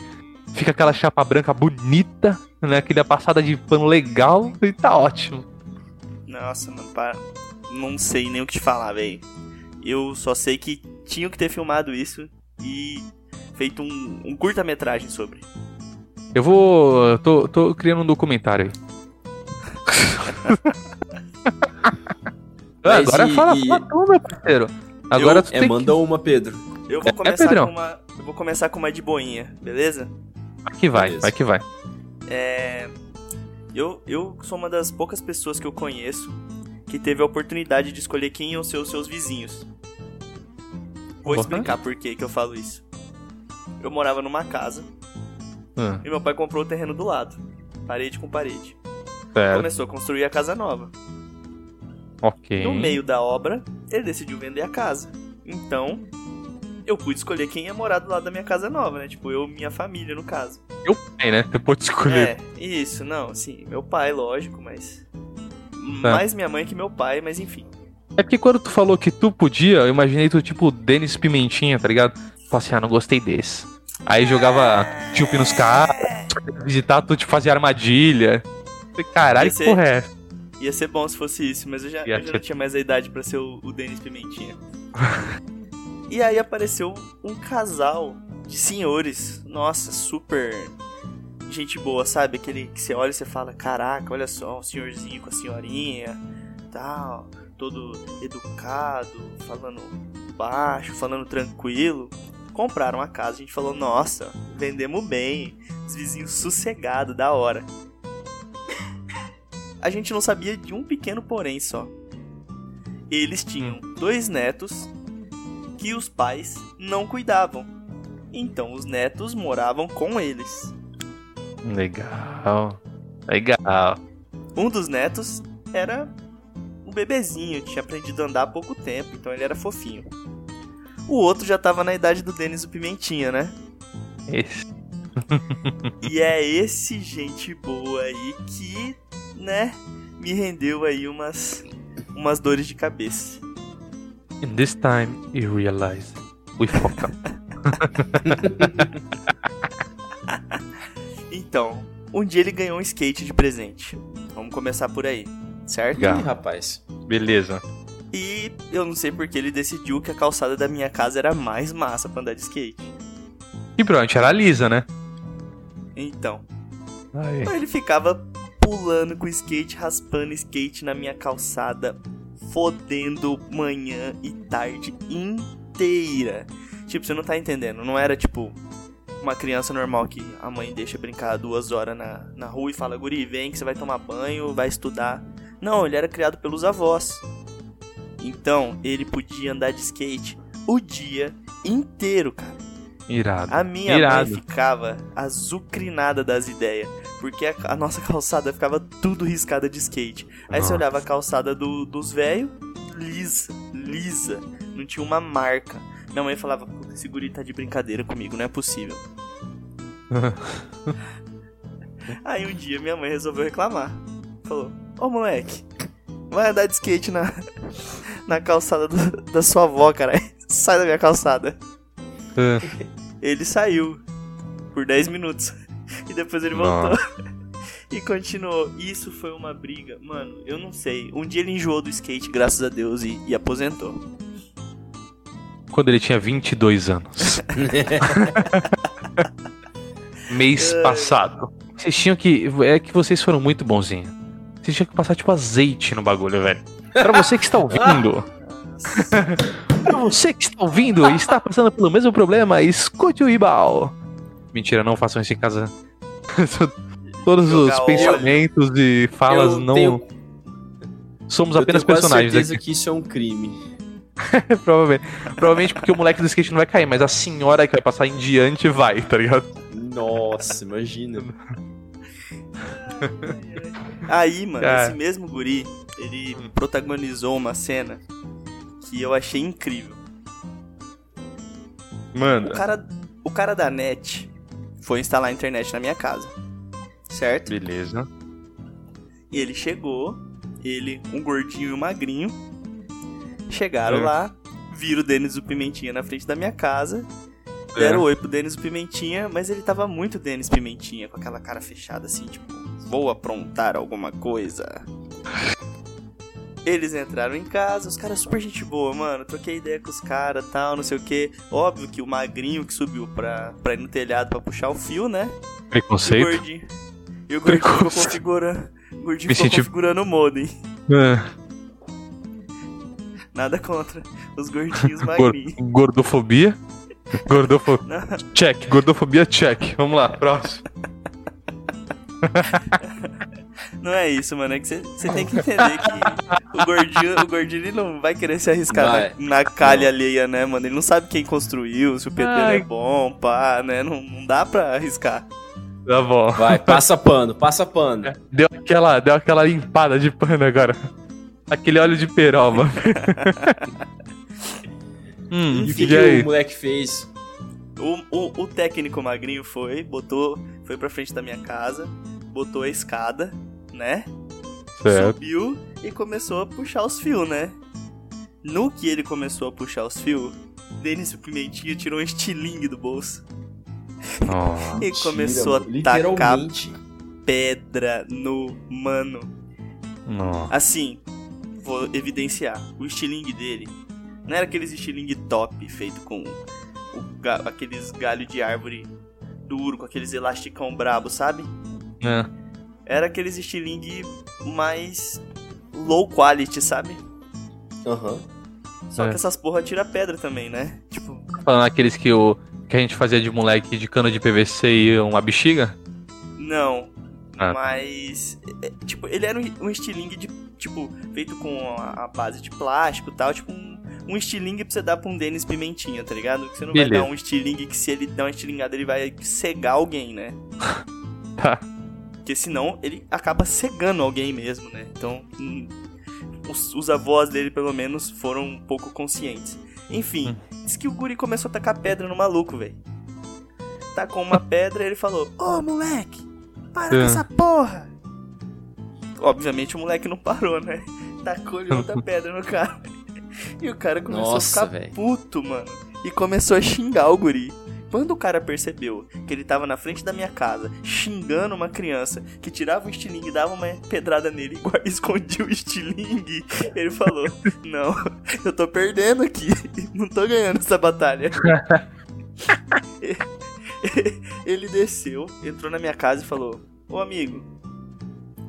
Fica aquela chapa branca bonita, né? Aquela passada de pano legal e tá ótimo. Nossa, mano, para. Não sei nem o que te falar, velho. Eu só sei que tinham que ter filmado isso e feito um, um curta-metragem sobre. Eu vou. Tô, tô criando um documentário aí. [laughs] Mas Agora e- fala, e- fala tu, meu parceiro. Agora Eu- tu É, tem manda uma, Pedro. Eu vou É, começar Pedrão. com uma. Eu vou começar com uma de boinha, beleza? que... Vai que vai, Beleza. vai que vai. É. Eu, eu sou uma das poucas pessoas que eu conheço que teve a oportunidade de escolher quem iam ser os seus vizinhos. Vou Uhum. explicar por que que eu falo isso. Eu morava numa casa Hum, e meu pai comprou o terreno do lado, parede com parede. certo. Começou a construir a casa nova. Ok. No meio da obra, ele decidiu vender a casa. Então, eu pude escolher quem ia morar do lado da minha casa nova, né? Tipo, eu e minha família, no caso. Eu pai, né? Você pode escolher. É, isso, não, assim, meu pai, lógico, mas. Tá. Mais minha mãe que meu pai, mas enfim. É porque quando tu falou que tu podia, eu imaginei tu tipo Denis Pimentinha, tá ligado? Falei assim, ah, não gostei desse. Aí jogava chup nos caras, visitar, tu te fazia armadilha. Falei, caralho, que Esse- porra é? Ia ser bom se fosse isso, mas eu já, eu já ser- não tinha mais a idade pra ser o, o Denis Pimentinha. [laughs] e aí apareceu um casal de senhores. Nossa, super gente boa, sabe? Aquele que você olha e você fala, caraca, olha só, um senhorzinho com a senhorinha, tal, todo educado, falando baixo, falando tranquilo. Compraram a casa, a gente falou, nossa, vendemos bem, os vizinhos sossegados, da hora. A gente não sabia de um pequeno porém só. Eles tinham dois netos que os pais não cuidavam. Então os netos moravam com eles. Legal. Legal. Um dos netos era um bebezinho, tinha aprendido a andar há pouco tempo, então ele era fofinho. O outro já tava na idade do Denis o Pimentinha, né? Esse. [laughs] E é esse gente boa aí que, né, me rendeu aí umas umas dores de cabeça. In this time, you realize we fuck up. [laughs] Então, um dia ele ganhou um skate de presente. Vamos começar por aí, certo? Ih, rapaz. Beleza. E eu não sei porque ele decidiu que a calçada da minha casa era mais massa pra andar de skate. E pronto, era lisa, né? Então, Aí. ele ficava pulando com skate, raspando skate na minha calçada, fodendo manhã e tarde inteira. Tipo, você não tá entendendo, não era tipo uma criança normal que a mãe deixa brincar duas horas na, na rua e fala, guri, vem que você vai tomar banho, vai estudar. Não, ele era criado pelos avós. Então, ele podia andar de skate o dia inteiro, cara. Irado. A minha Irado. mãe ficava azucrinada das ideias. Porque a, a nossa [laughs] calçada ficava tudo riscada de skate. Aí você Nossa. olhava a calçada do- dos velhos, lisa, lisa. Não tinha uma marca. Minha mãe falava, puta, esse guri tá de brincadeira comigo, não é possível. [laughs] Aí um dia minha mãe resolveu reclamar. Falou, ô moleque, vai andar de skate na, [laughs] na calçada do- da sua avó, caralho. Sai da minha calçada. Ah, Ele saiu por 10 minutos. [laughs] E depois ele voltou. [laughs] e continuou. Isso foi uma briga. Mano, eu não sei. Um dia ele enjoou do skate, graças a Deus, e, e aposentou. Quando ele tinha 22 anos. [laughs] Mês passado. Vocês tinham que. É que vocês foram muito bonzinhos. Vocês tinham que passar tipo azeite no bagulho, velho. Pra você que está ouvindo. pra você que está ouvindo e está passando pelo mesmo problema, escute o Ibal. Mentira, não façam isso em casa. [laughs] Todos Jogar os pensamentos e falas Eu não. tenho- Somos Eu apenas tenho quase personagens certeza aqui. que isso é um crime. [laughs] provavelmente. Provavelmente porque o moleque do skate não vai cair, mas a senhora que vai passar em diante vai, tá ligado? Nossa, imagina. [laughs] Aí, mano, Cara. esse mesmo guri, ele protagonizou uma cena que eu achei incrível. O Manda. cara, o cara da net foi instalar a internet na minha casa. Certo? Beleza. E ele chegou, ele, um gordinho e um magrinho, chegaram É. lá, viro o Denis o Pimentinha na frente da minha casa. Deram É. oi pro Denis o Pimentinha, mas ele tava muito Denis Pimentinha, com aquela cara fechada assim, tipo, vou aprontar alguma coisa. Eles entraram em casa, os caras super gente boa, mano. Troquei ideia com os caras tal, não sei o que. Óbvio que o magrinho que subiu pra, pra ir no telhado pra puxar o fio, né? E o Preconceito. gordinho. E o gordinho ficou Preconceito. configurando. O gordinho Me ficou senti- configurando o modem. Ah, Nada contra os gordinhos [laughs] gor- magrinhos. gordofobia. Gordofobia. [laughs] Check. Gordofobia, check. Vamos lá, próximo. [laughs] não é isso, mano. É que você tem que entender que o gordinho, o gordinho ele não vai querer se arriscar Vai. na, na calha alheia, né, mano? Ele não sabe quem construiu, se o pedreiro Ai. é bom, pá, né? Não, não dá pra arriscar. Tá bom. Vai, passa pano, passa pano. Deu aquela, deu aquela limpada de pano agora. Aquele óleo de peroba. [laughs] hum, E o que, que aí? o moleque fez? O, o, o técnico magrinho foi, botou, foi pra frente da minha casa, botou a escada, né? Certo. Subiu e começou a puxar os fios, né? No que ele começou a puxar os fios, Denis Pimentinha tirou um estilingue do bolso Ó. [laughs] e começou a tacar pedra no mano. Nossa. Assim, vou evidenciar. O estilingue dele não era aqueles estilingue top feito com ga- aqueles galho de árvore duro, com aqueles elasticão brabo, sabe? É. Era aqueles estilingue mais low quality, sabe? Aham. Só É. que essas porra tira pedra também, né? Tipo, Falando aqueles que, o, que a gente fazia de moleque de cano de PVC e uma bexiga? não. Ah. Mas, é, tipo, ele era um, um estilingue de, tipo, feito com a, a base de plástico e tal, tipo um, um estilingue pra você dar pra um Denis Pimentinha, tá ligado? Que você não vai Beleza. dar um estilingue que se ele der uma estilingada ele vai cegar alguém, né? [laughs] Tá. Porque senão ele acaba cegando alguém mesmo, né? Então, hum, os, os avós dele, pelo menos, foram um pouco conscientes. Enfim, diz que o guri começou a tacar pedra no maluco, velho. Tacou uma pedra e ele falou: Ô, moleque, para com É. essa porra! Obviamente o moleque não parou, né? [laughs] Tacou-lhe outra [laughs] pedra no cara. E o cara começou Nossa, a ficar velho. puto, mano. E começou a xingar o guri. Quando o cara percebeu que ele tava na frente da minha casa, xingando uma criança que tirava o estilingue e dava uma pedrada nele [laughs] e escondia o estilingue, ele falou: Não, eu tô perdendo aqui, [laughs] não tô ganhando essa batalha. [laughs] ele desceu, entrou na minha casa e falou: Ô amigo,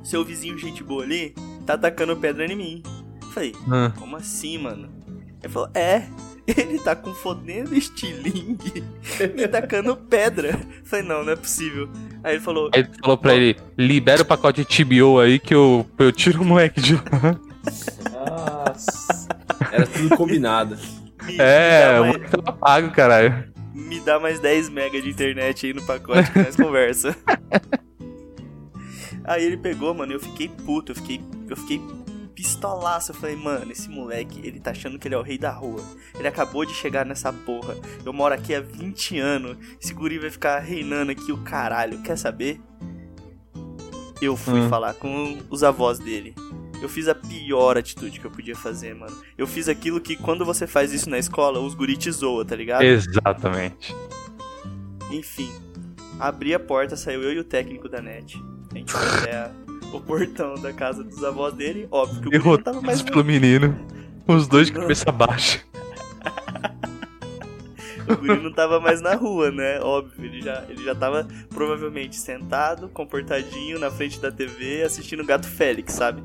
seu vizinho, gente boa ali, tá atacando pedra em mim. Falei: Ah. como assim, mano? Ele falou, é, ele tá com fodendo estilingue me tacando pedra. Falei, não, não é possível. Aí ele falou, Aí tu falou pra ele, libera o pacote de TBO aí que eu, eu tiro o moleque de lá. Nossa. Era tudo combinado. me, É, me, moleque tava pago, caralho. mais, me dá mais 10 mega de internet aí no pacote que nós conversa. [laughs] aí ele pegou, mano, e eu fiquei puto, eu fiquei, eu fiquei pistolaço. Eu falei, mano, esse moleque, ele tá achando que ele é o rei da rua. Ele acabou de chegar nessa porra. Eu moro aqui há 20 anos. Esse guri vai ficar reinando aqui o caralho. Quer saber? Eu fui Hum. falar com os avós dele. Eu fiz a pior atitude que eu podia fazer, mano. Eu fiz aquilo que quando você faz isso na escola, os guri te zoam, tá ligado? Exatamente. Enfim, abri a porta, saiu eu e o técnico da net. A gente foi até a- o portão da casa dos avós dele. Óbvio que o não tava mais pelo menino. Os dois de cabeça baixa. [laughs] O guri não tava mais na rua, né? Óbvio, ele já, ele já tava provavelmente sentado, comportadinho, na frente da TV, assistindo Gato Félix, sabe?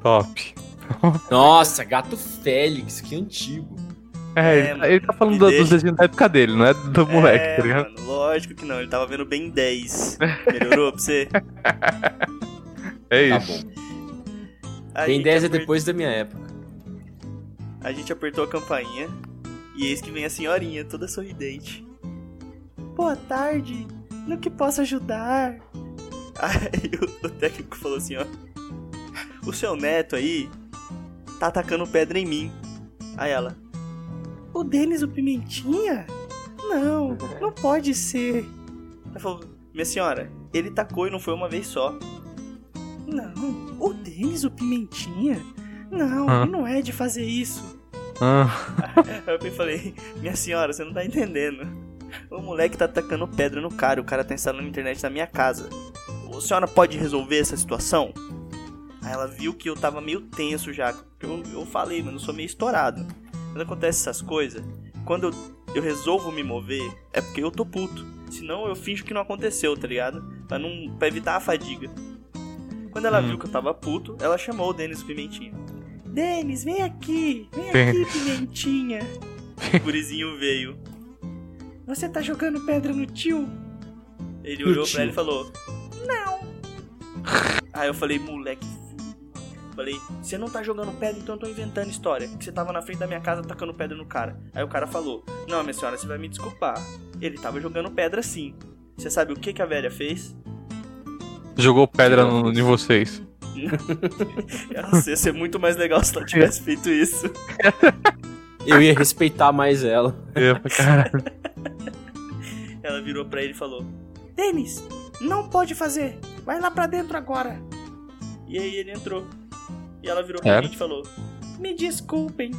Top. [laughs] Nossa, Gato Félix, que antigo. É, É, ele, tá- mano. ele tá falando do- deixa. dos desenhos da época dele, não é do moleque, é, tá ligado? mano, lógico que não, ele tava vendo bem 10. [laughs] Melhorou pra você? É Tá isso. bom. A Tem gente 10 é depois da minha época. A gente apertou a campainha e eis que vem a senhorinha, toda sorridente. Boa tarde, no que posso ajudar? [laughs] Aí o, o técnico falou assim, ó. O seu neto aí tá atacando pedra em mim. Aí ela. O Denis o Pimentinha? Não, [laughs] não pode ser. Ela falou, minha senhora, ele tacou e não foi uma vez só. Não, o Denis o Pimentinha? Não, ele não é de fazer isso. Ah, [laughs] Aí eu falei, minha senhora, você não tá entendendo. O moleque tá atacando pedra no cara, o cara tá instalando internet na minha casa. A senhora pode resolver essa situação? Aí ela viu que eu tava meio tenso já. Eu, eu falei, mano, eu sou meio estourado. Quando acontece essas coisas, quando eu, eu resolvo me mover, é porque eu tô puto. Senão eu finjo que não aconteceu, tá ligado? Pra, não, pra evitar a fadiga. Quando ela Hum. viu que eu tava puto, ela chamou o Denis Pimentinha. Denis, vem aqui! Vem aqui, Pimentinha! O gurizinho veio. Você tá jogando pedra no tio? Ele No olhou tio. pra ele e falou: Não. Aí eu falei, moleque. Falei, você não tá jogando pedra, então eu tô inventando história. Que você tava na frente da minha casa tacando pedra no cara. Aí o cara falou: Não, minha senhora, você vai me desculpar. Ele tava jogando pedra sim. Você sabe o que, que a velha fez? Jogou pedra no, em vocês. [laughs] Nossa, ia ser muito mais legal se ela tivesse feito isso. Eu ia respeitar mais ela. Eu, caralho. [laughs] Ela virou pra ele e falou: Denis, não pode fazer. Vai lá pra dentro agora. E aí ele entrou. E ela virou pra Era? gente e falou: Me desculpem.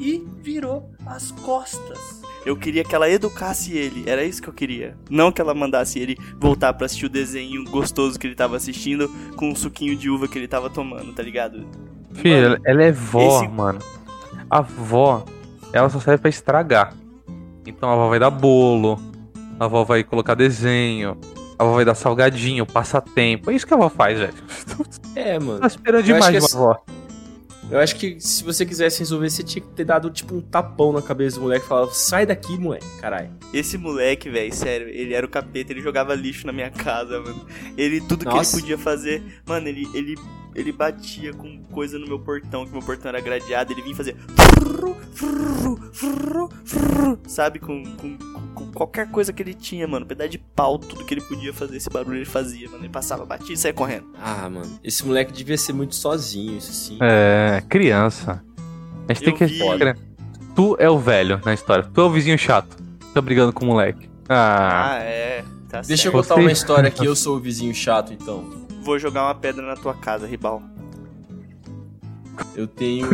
E virou as costas. Eu queria que ela educasse ele, era isso que eu queria. Não que ela mandasse ele voltar pra assistir o desenho gostoso que ele tava assistindo com o suquinho de uva que ele tava tomando, tá ligado? Filho, ela, ela é vó, esse- mano. A vó, ela só serve pra estragar. Então a avó vai dar bolo, a avó vai colocar desenho, a avó vai dar salgadinho, passatempo. É isso que a avó faz, velho. É, mano. Tá esperando demais uma avó. Eu acho que se você quisesse resolver, você tinha que ter dado tipo um tapão na cabeça do moleque e falado: sai daqui, moleque, caralho. Esse moleque, velho, sério, ele era o capeta, ele jogava lixo na minha casa, mano. Ele, tudo que Nossa. ele podia fazer, mano, ele, ele, ele batia com coisa no meu portão, que meu portão era gradeado, ele vinha fazer. Sabe, com, com, com- qualquer coisa que ele tinha, mano. Pedaço de pau, tudo que ele podia fazer, esse barulho ele fazia, mano. Ele passava, batia e saia correndo. Ah, mano. Esse moleque devia ser muito sozinho, isso sim. É, criança. A gente tem Eu que. vi. Tu é o velho na história. Tu é o vizinho chato. Tá brigando com o moleque. Ah, Ah, é. Tá Deixa eu certo. contar Você- uma história aqui, eu sou o vizinho chato, então. Vou jogar uma pedra na tua casa, Ribal. Eu tenho.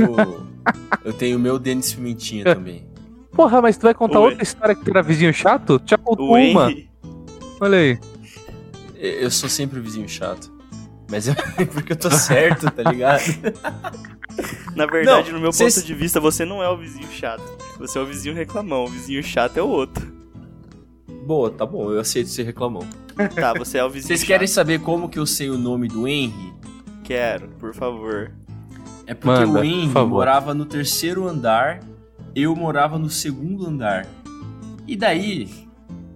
[laughs] eu tenho o meu Denis Pimentinha também. porra, mas tu vai contar Oi. outra história que tu era vizinho chato? Tu já contou O uma. Olha aí. Eu sou sempre o vizinho chato. Mas é [laughs] porque eu tô certo, tá ligado? [laughs] Na verdade, Não, no meu cês- ponto de vista, você não é o vizinho chato. Você é o vizinho reclamão. O vizinho chato é o outro. Boa, tá bom, eu aceito ser reclamão. [laughs] Tá, você é o vizinho Vocês chato. querem saber como que eu sei o nome do Henry? Quero, por favor. É porque Manda, o Henry por morava no terceiro andar, eu morava no segundo andar. E daí,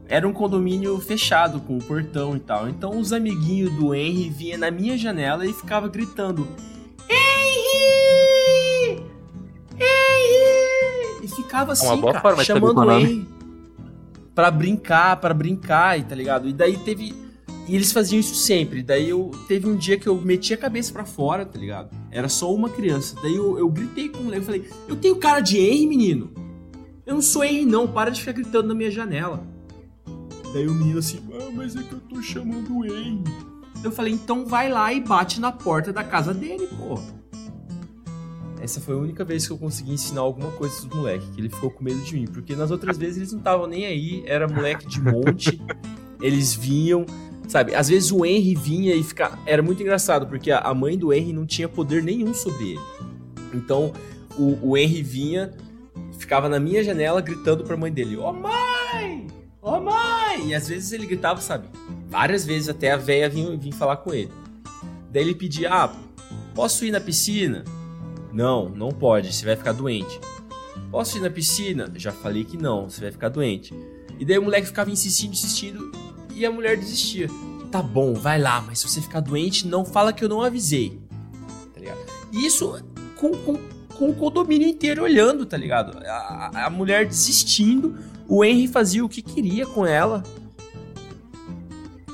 era um condomínio fechado, com um portão e tal. Então os amiguinhos do Henry vinham na minha janela e ficava gritando: Henry! Henry! E ficava assim, É uma boa cara, forma chamando o. Henry pra brincar, pra brincar, e tá ligado? E daí teve. E eles faziam isso sempre. Daí eu teve um dia que eu meti a cabeça pra fora, tá ligado? Era só uma criança. Daí eu, eu gritei com o moleque, falei: "Eu tenho cara de Henry, menino. Eu não sou Henry não, para de ficar gritando na minha janela". Daí o menino assim: "Ah, mas é que eu tô chamando o Henry". Eu falei: "Então vai lá e bate na porta da casa dele, porra". Essa foi a única vez que eu consegui ensinar alguma coisa pros moleque, que ele ficou com medo de mim, porque nas outras vezes eles não estavam nem aí, era moleque de monte, [laughs] eles vinham, sabe? Às vezes o Henry vinha e ficava. Era muito engraçado, porque a mãe do Henry não tinha poder nenhum sobre ele. Então o, o Henry vinha, ficava na minha janela gritando pra mãe dele: Ô mãe! Ô mãe! E às vezes ele gritava, sabe? Várias vezes até a véia vinha, vinha falar com ele. Daí ele pedia: Ah, posso ir na piscina? Não, não pode, você vai ficar doente. Posso ir na piscina? Já falei que não, você vai ficar doente. E daí o moleque ficava insistindo, insistindo, e a mulher desistia. Tá bom, vai lá, mas se você ficar doente, não fala que eu não avisei. Tá ligado? Isso com, com, com o condomínio inteiro olhando, tá ligado? A, a- mulher desistindo, o Henry fazia o que queria com ela.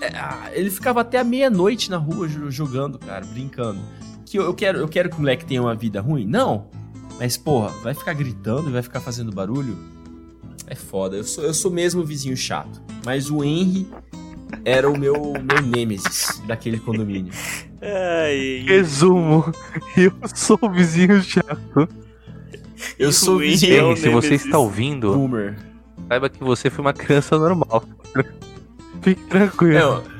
É, ele ficava até a meia-noite na rua jo- jogando, cara, brincando. Que eu, eu quero, eu quero que o moleque tenha uma vida ruim? Não. Mas, porra, vai ficar gritando e vai ficar fazendo barulho? É foda. Eu sou, eu sou mesmo o vizinho chato. Mas o Henry era o meu, meu nêmesis daquele condomínio. Ai, Resumo. Eu sou o vizinho chato. Eu E sou o Henry vizinho. é Henry, se você está ouvindo, Boomer. saiba que você foi uma criança normal. Fique tranquilo. Ó,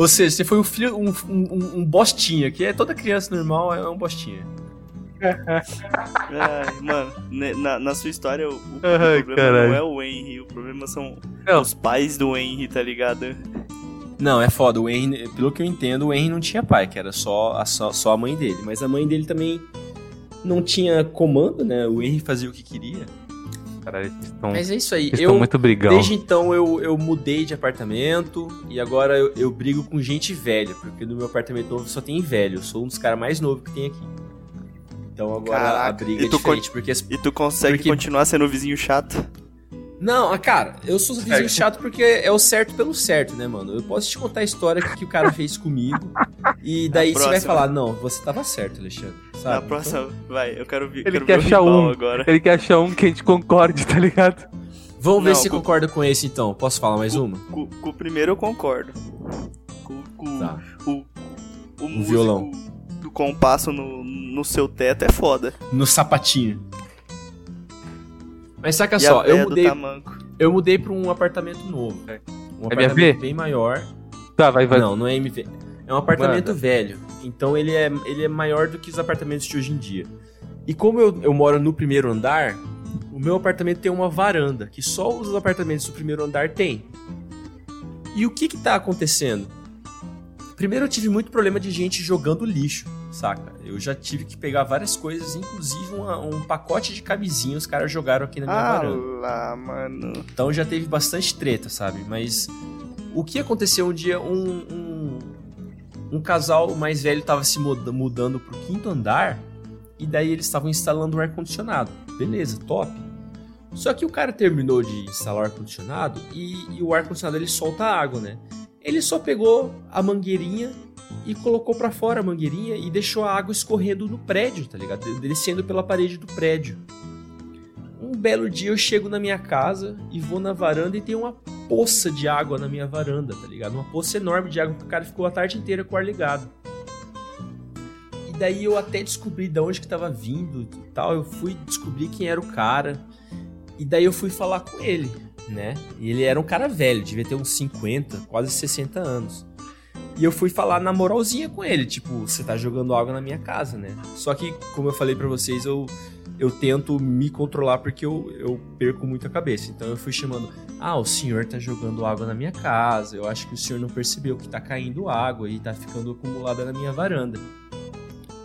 ou seja, você foi um filho, um, um, um bostinha, que é toda criança normal é um bostinha. [laughs] Ai, mano, na, na sua história, o, o Ai, problema caralho. não é o Henry, o problema são Não. os pais do Henry, tá ligado? Não, é foda. O Henry, pelo que eu entendo, o Henry não tinha pai, que era só a, só, só a mãe dele. Mas a mãe dele também não tinha comando, né? O Henry fazia o que queria. Caralho, eles estão, Mas é isso aí. eles Eu, estão muito brigão. desde então eu, eu mudei de apartamento e agora eu, eu brigo com gente velha, porque no meu apartamento novo só tem velho. Eu sou um dos caras mais novos que tem aqui. Então agora a Caraca, briga e é tu diferente, porque as E tu consegue Porque- continuar sendo o vizinho chato? Não, ah, cara, eu sou vizinho Certo. chato porque é o certo pelo certo, né, mano? Eu posso te contar a história que o cara fez comigo [laughs] e daí você vai falar, não, você tava certo, Alexandre, sabe? Na próxima, vai, eu quero ver. Ele quero quer ver achar um. agora. Ele quer achar um que a gente concorde, tá ligado? Então, vamos ver Não, se você com- concorda com esse então. Posso falar mais uma? Com, com o primeiro eu concordo. Com, com Tá. o, o, violão. do compasso no, no seu teto é foda. No sapatinho. Mas saca e só, eu mudei, tamanco. eu mudei pra um apartamento novo. Um MV? apartamento bem maior. Tá, vai, vai. Não, não é MV. É um apartamento velho. Então ele é, ele é maior do que os apartamentos de hoje em dia. E como eu, eu moro no primeiro andar, o meu apartamento tem uma varanda, que só os apartamentos do primeiro andar têm. E o que que tá acontecendo? Primeiro eu tive muito problema de gente jogando lixo, saca? Eu já tive que pegar várias coisas, inclusive uma- um pacote de camisinha os caras jogaram aqui na minha Ah varanda. lá, mano. Então já teve bastante treta, sabe? Mas o que aconteceu um dia, um, um, um casal mais velho tava se muda- mudando pro quinto andar e daí eles estavam instalando o ar-condicionado. Beleza, top. Só que o cara terminou de instalar o ar-condicionado e, e o ar-condicionado ele solta água, né? Ele só pegou a mangueirinha e colocou pra fora a mangueirinha e deixou a água escorrendo no prédio, tá ligado? Descendo pela parede do prédio. Um belo dia eu chego na minha casa e vou na varanda e tem uma poça de água na minha varanda, tá ligado? Uma poça enorme de água que o cara ficou a tarde inteira com o ar ligado. E daí eu até descobri de onde que tava vindo e tal. Eu fui descobrir quem era o cara. E daí eu fui falar com ele, né? E ele era um cara velho, devia ter uns 50, quase 60 anos. E eu fui falar na moralzinha com ele, tipo, você tá jogando água na minha casa, né? Só que, como eu falei pra vocês, eu eu tento me controlar porque eu, eu perco muito a cabeça. Então eu fui chamando, ah, o senhor tá jogando água na minha casa, eu acho que o senhor não percebeu que tá caindo água e tá ficando acumulada na minha varanda.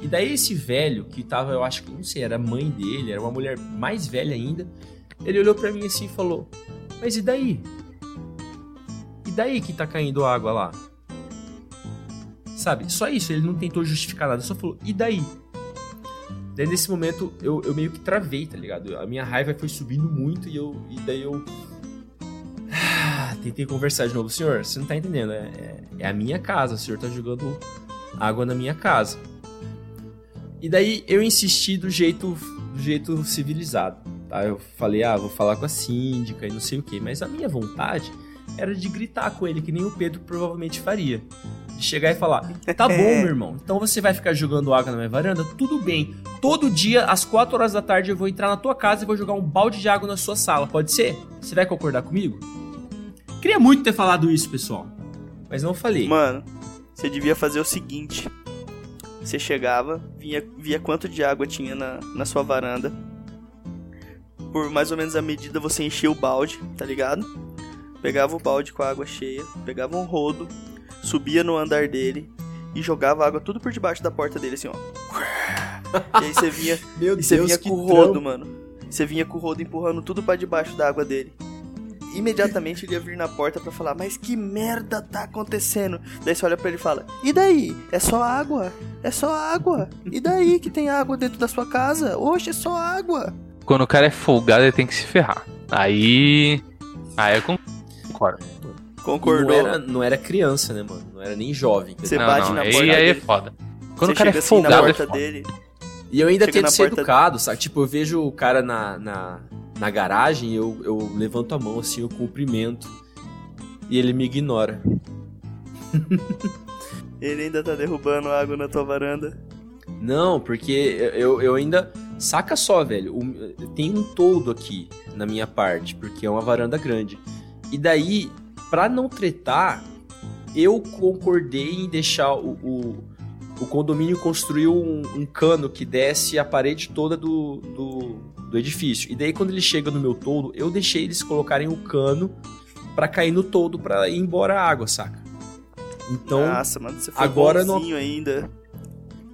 E daí esse velho, que tava, eu acho que, não sei, era mãe dele, era uma mulher mais velha ainda, ele olhou pra mim assim e falou, mas e daí? E daí que tá caindo água lá? Sabe, só isso, ele não tentou justificar nada, só falou, e daí? Daí nesse momento eu, eu meio que travei, tá ligado? A minha raiva foi subindo muito e, eu, e daí eu. Ah, Tentei conversar de novo. Senhor, você não tá entendendo. É, é, é a minha casa. O senhor tá jogando água na minha casa. E daí eu insisti do jeito, do jeito civilizado. Tá? Eu falei, ah, vou falar com a síndica e não sei o que. Mas a minha vontade era de gritar com ele, que nem o Pedro provavelmente faria. De chegar e falar: Tá bom, meu irmão, então você vai ficar jogando água na minha varanda? Tudo bem. Todo dia, às 4 horas da tarde, eu vou entrar na tua casa e vou jogar um balde de água na sua sala, pode ser? Você vai concordar comigo? Queria muito ter falado isso, pessoal. Mas não falei. Mano, você devia fazer o seguinte. Você chegava, vinha, via quanto de água tinha na, na sua varanda. Por mais ou menos a medida você enchia o balde, tá ligado? Pegava o balde com a água cheia, pegava um rodo, subia no andar dele e jogava água tudo por debaixo da porta dele, assim, ó. [laughs] E aí você vinha, Meu e você vinha que com o rodo, trampo. mano. Você vinha com o rodo empurrando tudo pra debaixo da água dele. Imediatamente ele ia vir na porta pra falar: Mas que merda tá acontecendo? Daí você olha pra ele e fala: E daí? É só água? É só água? E daí que tem água dentro da sua casa? Oxe, é só água. Quando o cara é folgado, ele tem que se ferrar. Aí. Aí eu concordo. E Concordou? Não era, não era criança, né, mano? Não era nem jovem. Você não, bate não, na aí, porta aí é dele. foda. Quando Você o cara é assim na folgado, é porta foda. dele. E eu ainda tento na ser porta- educado, sabe? Tipo, eu vejo o cara na, na, na garagem, eu, eu levanto a mão assim, eu cumprimento. E ele me ignora. [laughs] Ele ainda tá derrubando água na tua varanda. Não, porque eu, eu ainda. Saca só, velho. o- tem um toldo aqui na minha parte, porque é uma varanda grande. E daí, pra não tretar, eu concordei em deixar o, o, o condomínio construir um, um cano que desce a parede toda do, do, do edifício. E daí, quando ele chega no meu toldo, eu deixei eles colocarem o cano pra cair no toldo pra ir embora a água, saca? Então, Nossa, mano, você foi agora não- ainda.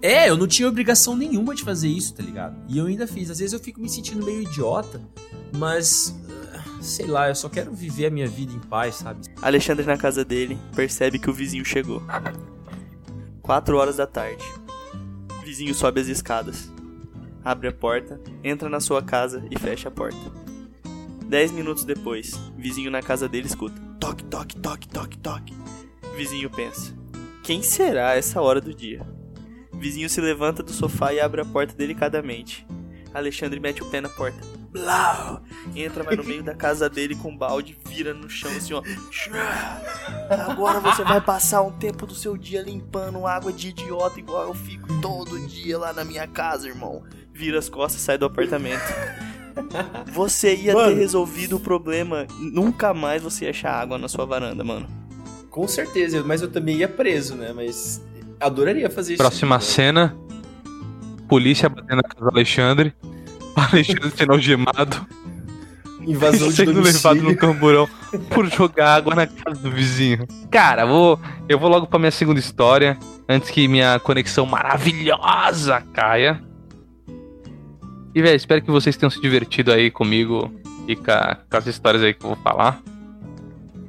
é, eu não tinha obrigação nenhuma de fazer isso, tá ligado? E eu ainda fiz. Às vezes eu fico me sentindo meio idiota, mas. Sei lá, eu só quero viver a minha vida em paz, sabe? Alexandre na casa dele percebe que o vizinho chegou. 4 horas da tarde. Vizinho sobe as escadas. Abre a porta, entra na sua casa e fecha a porta. 10 minutos depois, vizinho na casa dele escuta: toque, toque, toque, toque, toque. Vizinho pensa: quem será essa hora do dia? Vizinho se levanta do sofá e abre a porta delicadamente. Alexandre mete o pé na porta. Blau! Entra, vai no meio da casa dele com um balde, vira no chão assim, ó. Agora você vai passar um tempo do seu dia limpando água de idiota igual eu fico todo dia lá na minha casa, irmão. Vira as costas, sai do apartamento. Você ia ter Mano. resolvido o problema. Nunca mais você ia achar água na sua varanda, mano. Com certeza, mas eu também ia preso, né? Mas adoraria fazer isso. Próxima cena: polícia batendo na casa do Alexandre. Alexandre sendo algemado. Invasão de sendo domicílio. levado no camburão por jogar água na casa do vizinho. Cara, vou, eu vou logo pra minha segunda história. Antes que minha conexão maravilhosa caia. E, velho, espero que vocês tenham se divertido aí comigo e com, a- com as histórias aí que eu vou falar.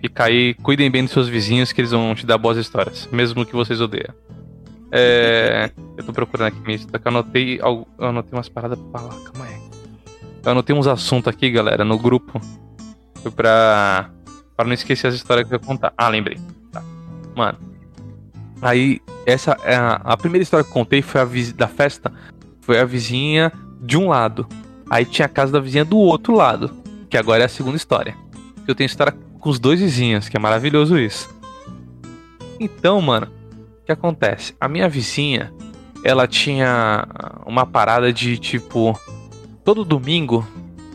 Fica aí, cuidem bem dos seus vizinhos que eles vão te dar boas histórias, mesmo que vocês odeiam. É, eu tô procurando aqui minha que eu anotei, eu anotei umas paradas pra falar, calma aí. Eu anotei uns assuntos aqui, galera, no grupo. Foi pra, pra não esquecer as histórias que eu ia contar. Ah, lembrei. Tá. Mano, aí, essa, é a, a primeira história que eu contei foi a da festa, foi a vizinha de um lado. Aí tinha a casa da vizinha do outro lado, que agora é a segunda história. Eu tenho história com os dois vizinhos, que é maravilhoso isso. Então, mano, o que acontece? A minha vizinha, ela tinha uma parada de tipo. Todo domingo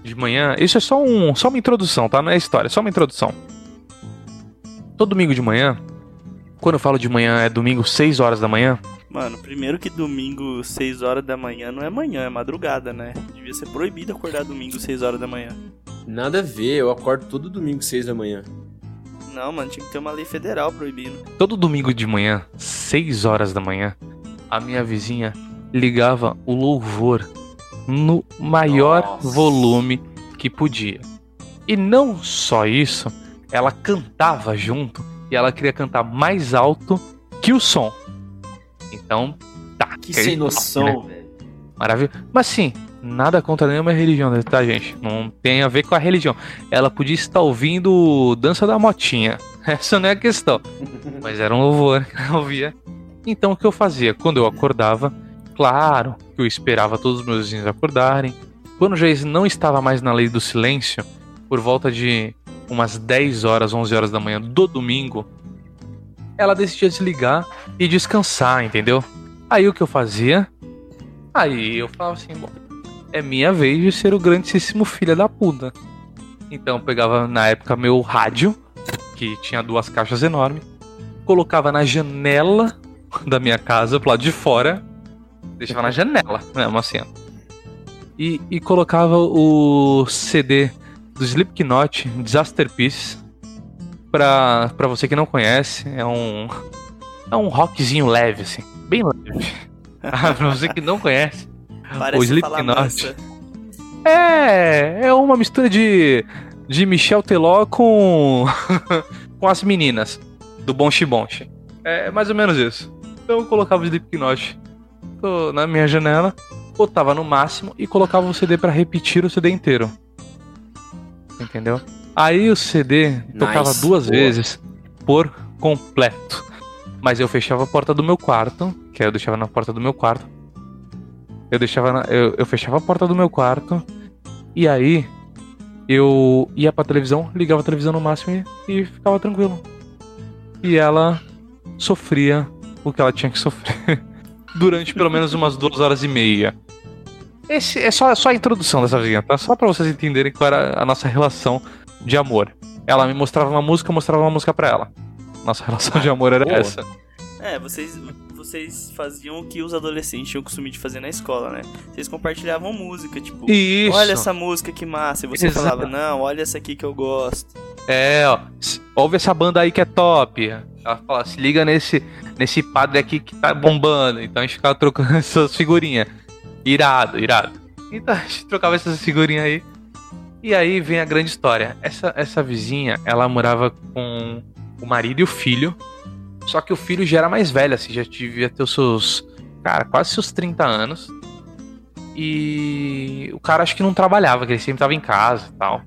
de manhã. Isso é só, um, só uma introdução, tá? Não é história, é só uma introdução. Todo domingo de manhã. Quando eu falo de manhã, é domingo 6 horas da manhã. Mano, primeiro que domingo, 6 horas da manhã, não é manhã, é madrugada, né? Devia ser proibido acordar domingo, 6 horas da manhã. Nada a ver, eu acordo todo domingo, 6 da manhã. Não, mano, tinha que ter uma lei federal proibindo. Todo domingo de manhã, 6 horas da manhã, a minha vizinha ligava o louvor no maior Nossa. volume que podia. E não só isso, ela cantava junto e ela queria cantar mais alto que o som. Então, tá. Que aquele sem noção, né? velho. Maravilha. Mas sim, nada contra nenhuma religião, tá, gente? Não tem a ver com a religião. Ela podia estar ouvindo Dança da Motinha. [laughs] Essa não é a questão. Mas era um louvor que ela [laughs] ouvia. Então o que eu fazia? Quando eu acordava, claro que eu esperava todos os meus vizinhos acordarem. Quando já não estava mais na lei do silêncio, por volta de umas 10 horas, 11 horas da manhã do domingo, ela decidia desligar e descansar, entendeu? Aí o que eu fazia? Aí eu falava assim, bom, é minha vez de ser o grandíssimo filho da puta. Então eu pegava na época meu rádio, que tinha duas caixas enormes, colocava na janela [laughs] da minha casa, pro lado de fora, deixava na janela, mesmo assim, ó. E, e colocava o CD do Slipknot, Disaster Piece, pra, pra você que não conhece, é um, é um rockzinho leve, assim, bem leve. [laughs] Pra você que não conhece, Parece falar Slipknot. é, é uma mistura de, de Michel Teló com, [laughs] com as meninas do Bonchi Bonchi. É mais ou menos isso. Então eu colocava o Slipknot na minha janela, botava no máximo e colocava o CD pra repetir o CD inteiro. Entendeu? Aí o CD tocava Nice, duas boa. vezes por completo. Mas eu fechava a porta do meu quarto, que aí eu deixava na porta do meu quarto. Eu deixava na- eu, eu fechava a porta do meu quarto e aí eu ia pra televisão, ligava a televisão no máximo e, e ficava tranquilo. E ela sofria o que ela tinha que sofrer [laughs] durante pelo menos umas duas horas e meia. Esse é só, só a introdução dessa vizinha, tá? Só pra vocês entenderem qual era a nossa relação de amor. Ela me mostrava uma música, eu mostrava uma música pra ela. Nossa relação de amor era boa. essa. É, vocês, vocês faziam o que os adolescentes tinham o costume de fazer na escola, né? Vocês compartilhavam música, tipo, Isso. olha essa música que massa. E você Exato. falava, não, olha essa aqui que eu gosto. É, ó. Ouve essa banda aí que é top. Ela fala, se liga nesse, nesse padre aqui que tá bombando. Então a gente ficava trocando [laughs] essas figurinhas. Irado, irado. Então a gente trocava essas figurinhas aí. E aí vem a grande história. Essa, essa vizinha, ela morava com o marido e o filho. Só que o filho já era mais velho, assim, já devia ter os seus. Cara, quase seus 30 anos. E o cara acho que não trabalhava, que ele sempre tava em casa e tal.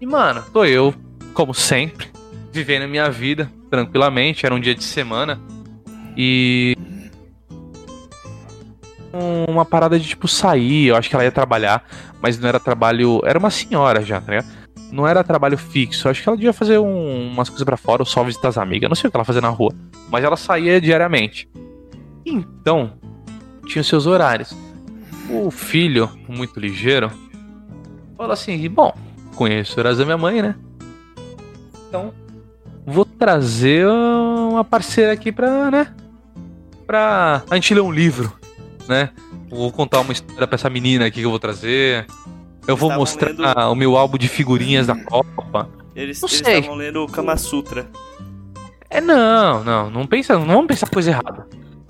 E, mano, tô eu, como sempre, [laughs] vivendo a minha vida tranquilamente. Era um dia de semana. E. Uma parada de tipo sair, eu acho que ela ia trabalhar, mas não era trabalho. Era uma senhora já, tá ligado? Não era trabalho fixo. Acho que ela devia fazer um- umas coisas pra fora ou só visitar as amigas. Não sei o que ela fazia na rua. Mas ela saía diariamente. Então, tinha seus horários. O filho, muito ligeiro, falou assim: Bom, conheço horários da minha mãe, né? Então, vou trazer uma parceira aqui pra, né? Pra a gente ler um livro, né? Vou contar uma história pra essa menina aqui que eu vou trazer. Eu vou mostrar lendo- o meu álbum de figurinhas da Copa. Eles Não eles sei. estavam lendo o Kama Sutra. É, não, não, não pensa, não vamos pensar coisa errada.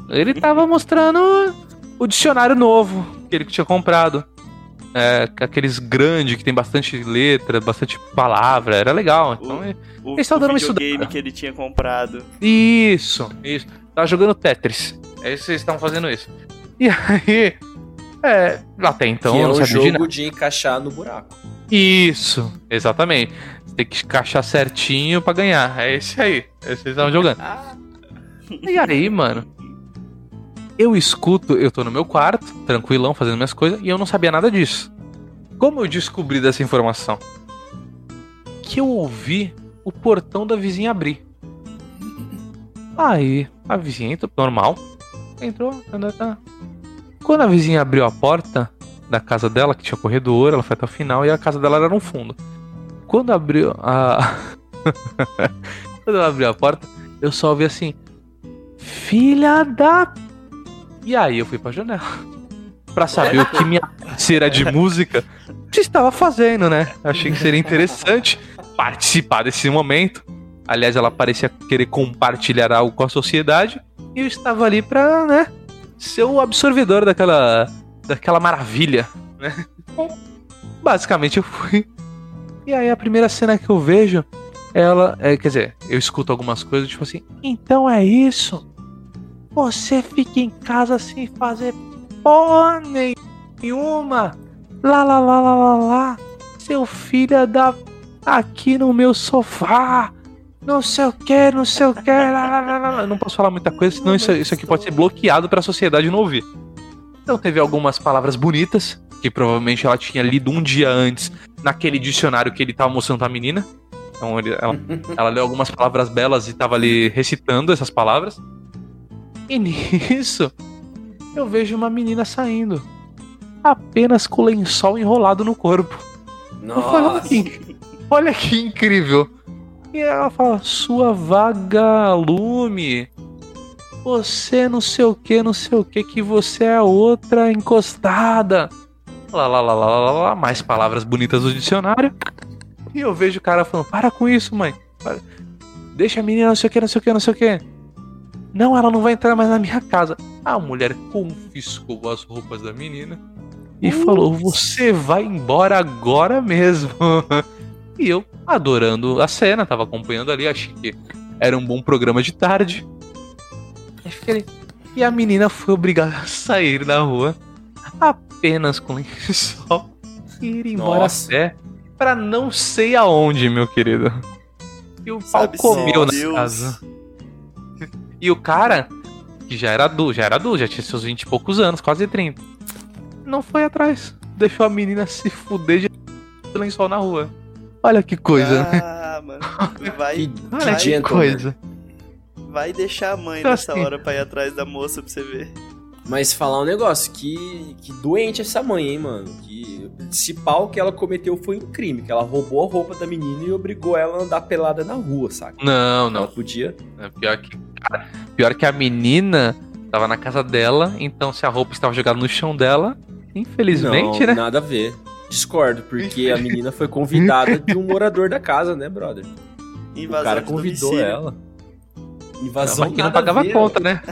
Ele tava mostrando o dicionário novo que ele tinha comprado. É, aqueles grandes que tem bastante letra, bastante palavra, era legal. Então, O- é- O, Eles estavam dando uma videogame estudada. que ele tinha comprado. isso, isso. Tava jogando Tetris. É isso que vocês estavam fazendo isso. E aí, é, até então que eu é um sabia de jogo de encaixar no buraco. Isso, exatamente. Você tem que encaixar certinho pra ganhar. É esse aí. É esse que vocês estavam jogando. E aí, mano? Eu escuto, eu tô no meu quarto, tranquilão, fazendo minhas coisas, e eu não sabia nada disso. Como eu descobri dessa informação? Que eu ouvi o portão da vizinha abrir. Aí, a vizinha entrou, normal, entrou, tá. Quando a vizinha abriu a porta da casa dela, que tinha corredor, ela foi até o final, e a casa dela era no fundo. Quando abriu a. [laughs] Quando ela abriu a porta, eu só ouvi assim: Filha da. E aí eu fui pra janela. [laughs] Pra saber o que minha parceira de música estava fazendo, né? Achei que seria interessante participar desse momento. Aliás, ela parecia querer compartilhar algo com a sociedade. E eu estava ali pra, né? Ser o absorvedor daquela. daquela maravilha, né? Basicamente eu fui. E aí a primeira cena que eu vejo ela, é, quer dizer, eu escuto algumas coisas tipo assim, então é isso. Você fica em casa sem fazer porra nenhuma. Lá, lá, lá, lá, lá, lá. Seu filho é da aqui no meu sofá. Não sei o que, não sei o que. Lá, lá, lá, lá. Não posso falar muita coisa, senão isso, isso aqui pode ser bloqueado pra sociedade não ouvir. Então teve algumas palavras bonitas, que provavelmente ela tinha lido um dia antes naquele dicionário que ele tava mostrando pra menina. Então ele- ela, [laughs] ela leu algumas palavras belas e tava ali recitando essas palavras. E nisso, eu vejo uma menina saindo. Apenas com o lençol enrolado no corpo. Eu falo, olha Nossa. que, olha que incrível. E ela fala, sua vagalume. Você não sei o que, não sei o que, que você é outra encostada. Lá, lá, lá, lá, lá, lá, lá, mais palavras bonitas do dicionário. E eu vejo o cara falando, para com isso, mãe. Para. Deixa a menina não sei o que, não sei o que, não sei o que. Não, ela não vai entrar mais na minha casa. A mulher confiscou as roupas da menina e falou: Você vai embora agora mesmo. [laughs] e eu, adorando a cena, tava acompanhando ali, achei que era um bom programa de tarde. E a menina foi obrigada a sair da rua apenas com lençol [laughs] e ir embora Nossa. a pé pra não sei aonde, meu querido. E o pau comeu na Deus. casa. E o cara, que já era adulto, já era adulto, já tinha seus 20 e poucos anos, quase 30. Não foi atrás. Deixou a menina se fuder de lençol na rua. Olha que coisa. né? Ah, mano. [laughs] Vai, Que, Olha que coisa. vai deixar a mãe Então, nessa assim- hora pra ir atrás da moça pra você ver. Mas falar um negócio, que, que doente essa mãe, hein, mano? Que o principal que ela cometeu foi um crime, que ela roubou a roupa da menina e obrigou ela a andar pelada na rua, saca? Não, Ela não. podia. É pior que, cara, pior que a menina tava na casa dela, então se a roupa estava jogada no chão dela, infelizmente, não, né? Nada a ver. Discordo, porque a menina foi convidada de um morador da casa, né, brother? Invasão o cara convidou domicílio. ela. Invasão Mas que não pagava ver, conta, né?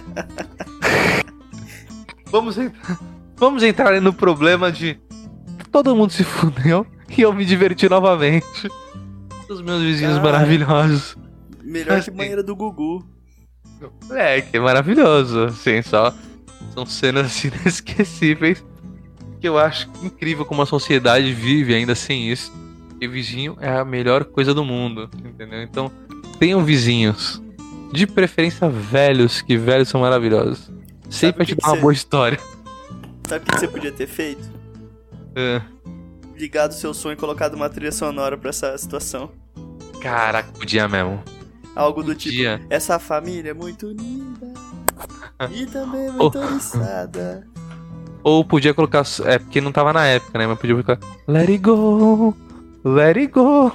[laughs] vamos, entrar, vamos entrar no problema de todo mundo se fudeu e eu me diverti novamente. Os meus vizinhos Cara. maravilhosos. Melhor que banheira do Gugu. É, que é maravilhoso, assim, só são cenas assim, [laughs] inesquecíveis que eu acho incrível como a sociedade vive ainda sem isso. E vizinho é a melhor coisa do mundo, entendeu? Então, tenham vizinhos. De preferência velhos, que velhos são maravilhosos. Sempre te dar uma você- boa história. Sabe o que você podia ter feito? É. Ligado o seu som e colocado uma trilha sonora pra essa situação. Caraca, podia mesmo. Algo do tipo, Podia. essa família é muito unida [laughs] e também muito oriçada. Ou podia colocar. É porque não tava na época, né? Mas podia colocar. Let it go! Let it go!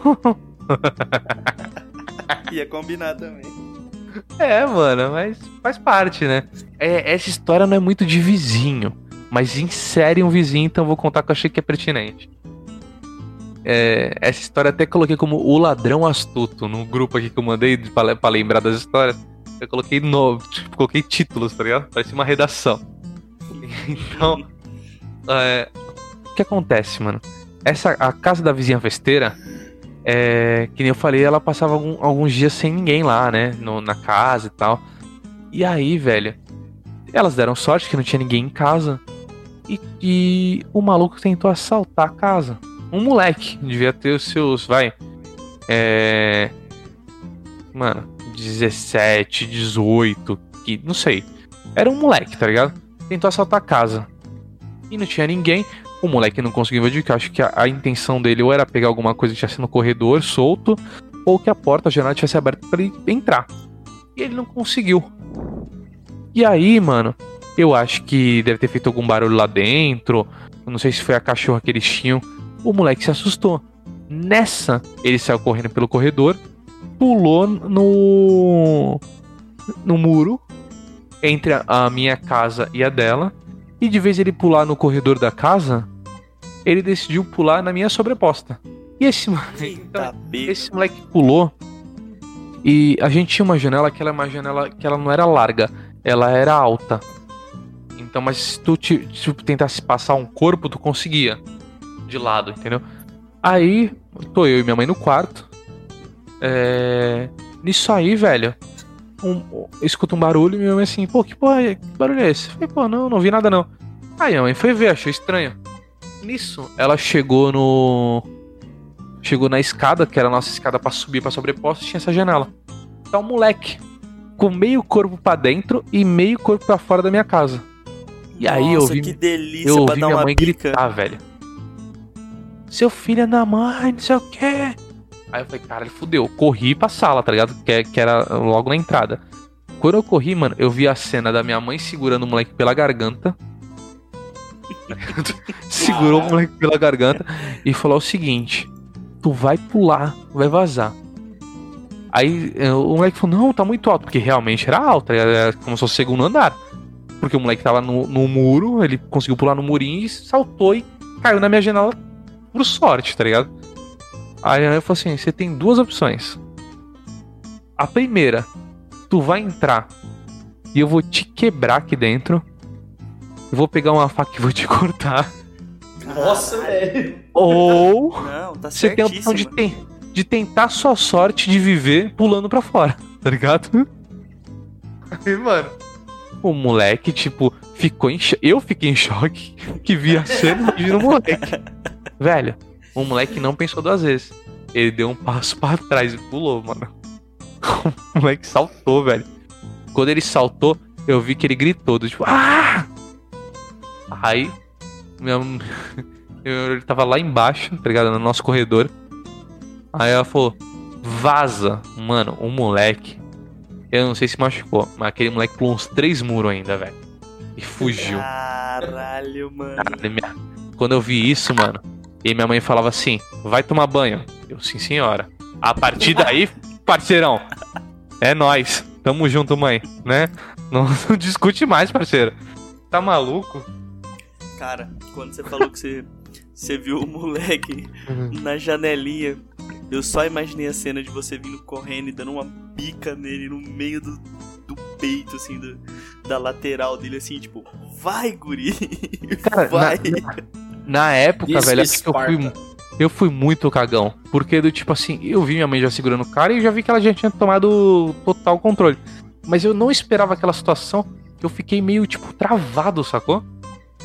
[laughs] Ia combinar também. É, mano, mas faz parte, né? É, essa história não é muito de vizinho, mas insere um vizinho, então vou contar que eu achei que é pertinente. É, essa história até coloquei como o ladrão astuto no grupo aqui que eu mandei pra, pra lembrar das histórias. Eu coloquei no, tipo, coloquei títulos, tá ligado? Parece uma redação. [laughs] Então, é, o que acontece, mano? Essa a casa da vizinha festeira é, que nem eu falei, ela passava algum- alguns dias sem ninguém lá, né? no- na casa e tal. E aí, velho, elas deram sorte que não tinha ninguém em casa. E, e o maluco tentou assaltar a casa. Um moleque, devia ter os seus, vai. É. Mano, 17, 18, que, não sei. Era um moleque, tá ligado? Tentou assaltar a casa. E não tinha ninguém. O moleque não conseguiu eu acho que a, a intenção dele ou era pegar alguma coisa que tivesse no corredor solto, ou que a porta, a janela tivesse aberta pra ele entrar. E ele não conseguiu. E aí, mano, eu acho que deve ter feito algum barulho lá dentro. Eu não sei se foi a cachorra que eles tinham. O moleque se assustou. Nessa, ele saiu correndo pelo corredor, pulou no no muro entre a- minha casa e a dela. E de vez ele pular no corredor da casa, ele decidiu pular na minha sobreposta. E esse bico. esse moleque pulou e a gente tinha uma janela que ela é uma janela que ela não era larga, ela era alta. Então, mas se tu, te, se tu tentasse passar um corpo, tu conseguia. De lado, entendeu? Aí, tô eu e minha mãe no quarto. É... Nisso aí, velho. Um, eu escuto um barulho e minha mãe assim, pô, que porra é? Que barulho é esse? Eu falei, pô, não, não vi nada não. Aí a mãe foi ver, achou estranho. Nisso, ela chegou no. Chegou na escada, que era a nossa escada pra subir pra sobreposta, tinha essa janela. Tá um moleque com meio corpo pra dentro e meio corpo pra fora da minha casa. E aí eu vi, que delícia eu ouvi minha mãe bica. gritar, velho. Seu filho é da mãe, não sei o quê. Aí eu falei, cara, ele fudeu. Corri pra sala, tá ligado? Que, que era logo na entrada. Quando eu corri, mano, eu vi a cena da minha mãe segurando o moleque pela garganta. [laughs] Segurou o moleque pela garganta e falou o seguinte: Tu vai pular, vai vazar. Aí eh, o moleque falou: Não, tá muito alto, porque realmente era alto, era como se fosse o segundo andar. Porque o moleque tava no, no muro, ele conseguiu pular no murinho e saltou e caiu na minha janela por sorte, tá ligado? Aí eu falei assim: Você tem duas opções. A primeira, tu vai entrar e eu vou te quebrar aqui dentro. Eu vou pegar uma faca e vou te cortar. Nossa, velho. Ou Não, tá você tem a opção de, ten- de tentar sua sorte de viver pulando pra fora, tá ligado? Aí, mano, o moleque, tipo, ficou em cho- Eu fiquei em choque que vi a cena e vi no moleque. [laughs] Velho, o moleque não pensou duas vezes. Ele deu um [laughs] passo pra trás e pulou, mano. [laughs] O moleque saltou, velho. Quando ele saltou, eu vi que ele gritou, do tipo, ah! Aí, minha, [laughs] eu- ele tava lá embaixo, tá ligado? No nosso corredor. Aí ela falou, vaza. Mano, o moleque, eu não sei se machucou, mas aquele moleque pulou uns três muros ainda, velho. e fugiu. Caralho, mano. Caralho, minha- Quando eu vi isso, mano, e minha mãe falava assim: vai tomar banho. Eu, sim, senhora. A partir daí, parceirão, é nóis. Tamo junto, mãe, né? Não, [laughs] não discute mais, parceiro. Tá maluco? Cara, quando você falou que você, você viu o moleque na janelinha, eu só imaginei a cena de você vindo correndo e dando uma bica nele no meio do, do peito, assim, do- da lateral dele, assim, tipo, vai, guri! [laughs] Cara, vai! Na época, Isso, velho, que eu fui, eu fui muito cagão. Porque do tipo assim, eu vi minha mãe já segurando o cara e já vi que ela já tinha tomado total controle. Mas eu não esperava aquela situação que eu fiquei meio, tipo, travado, sacou?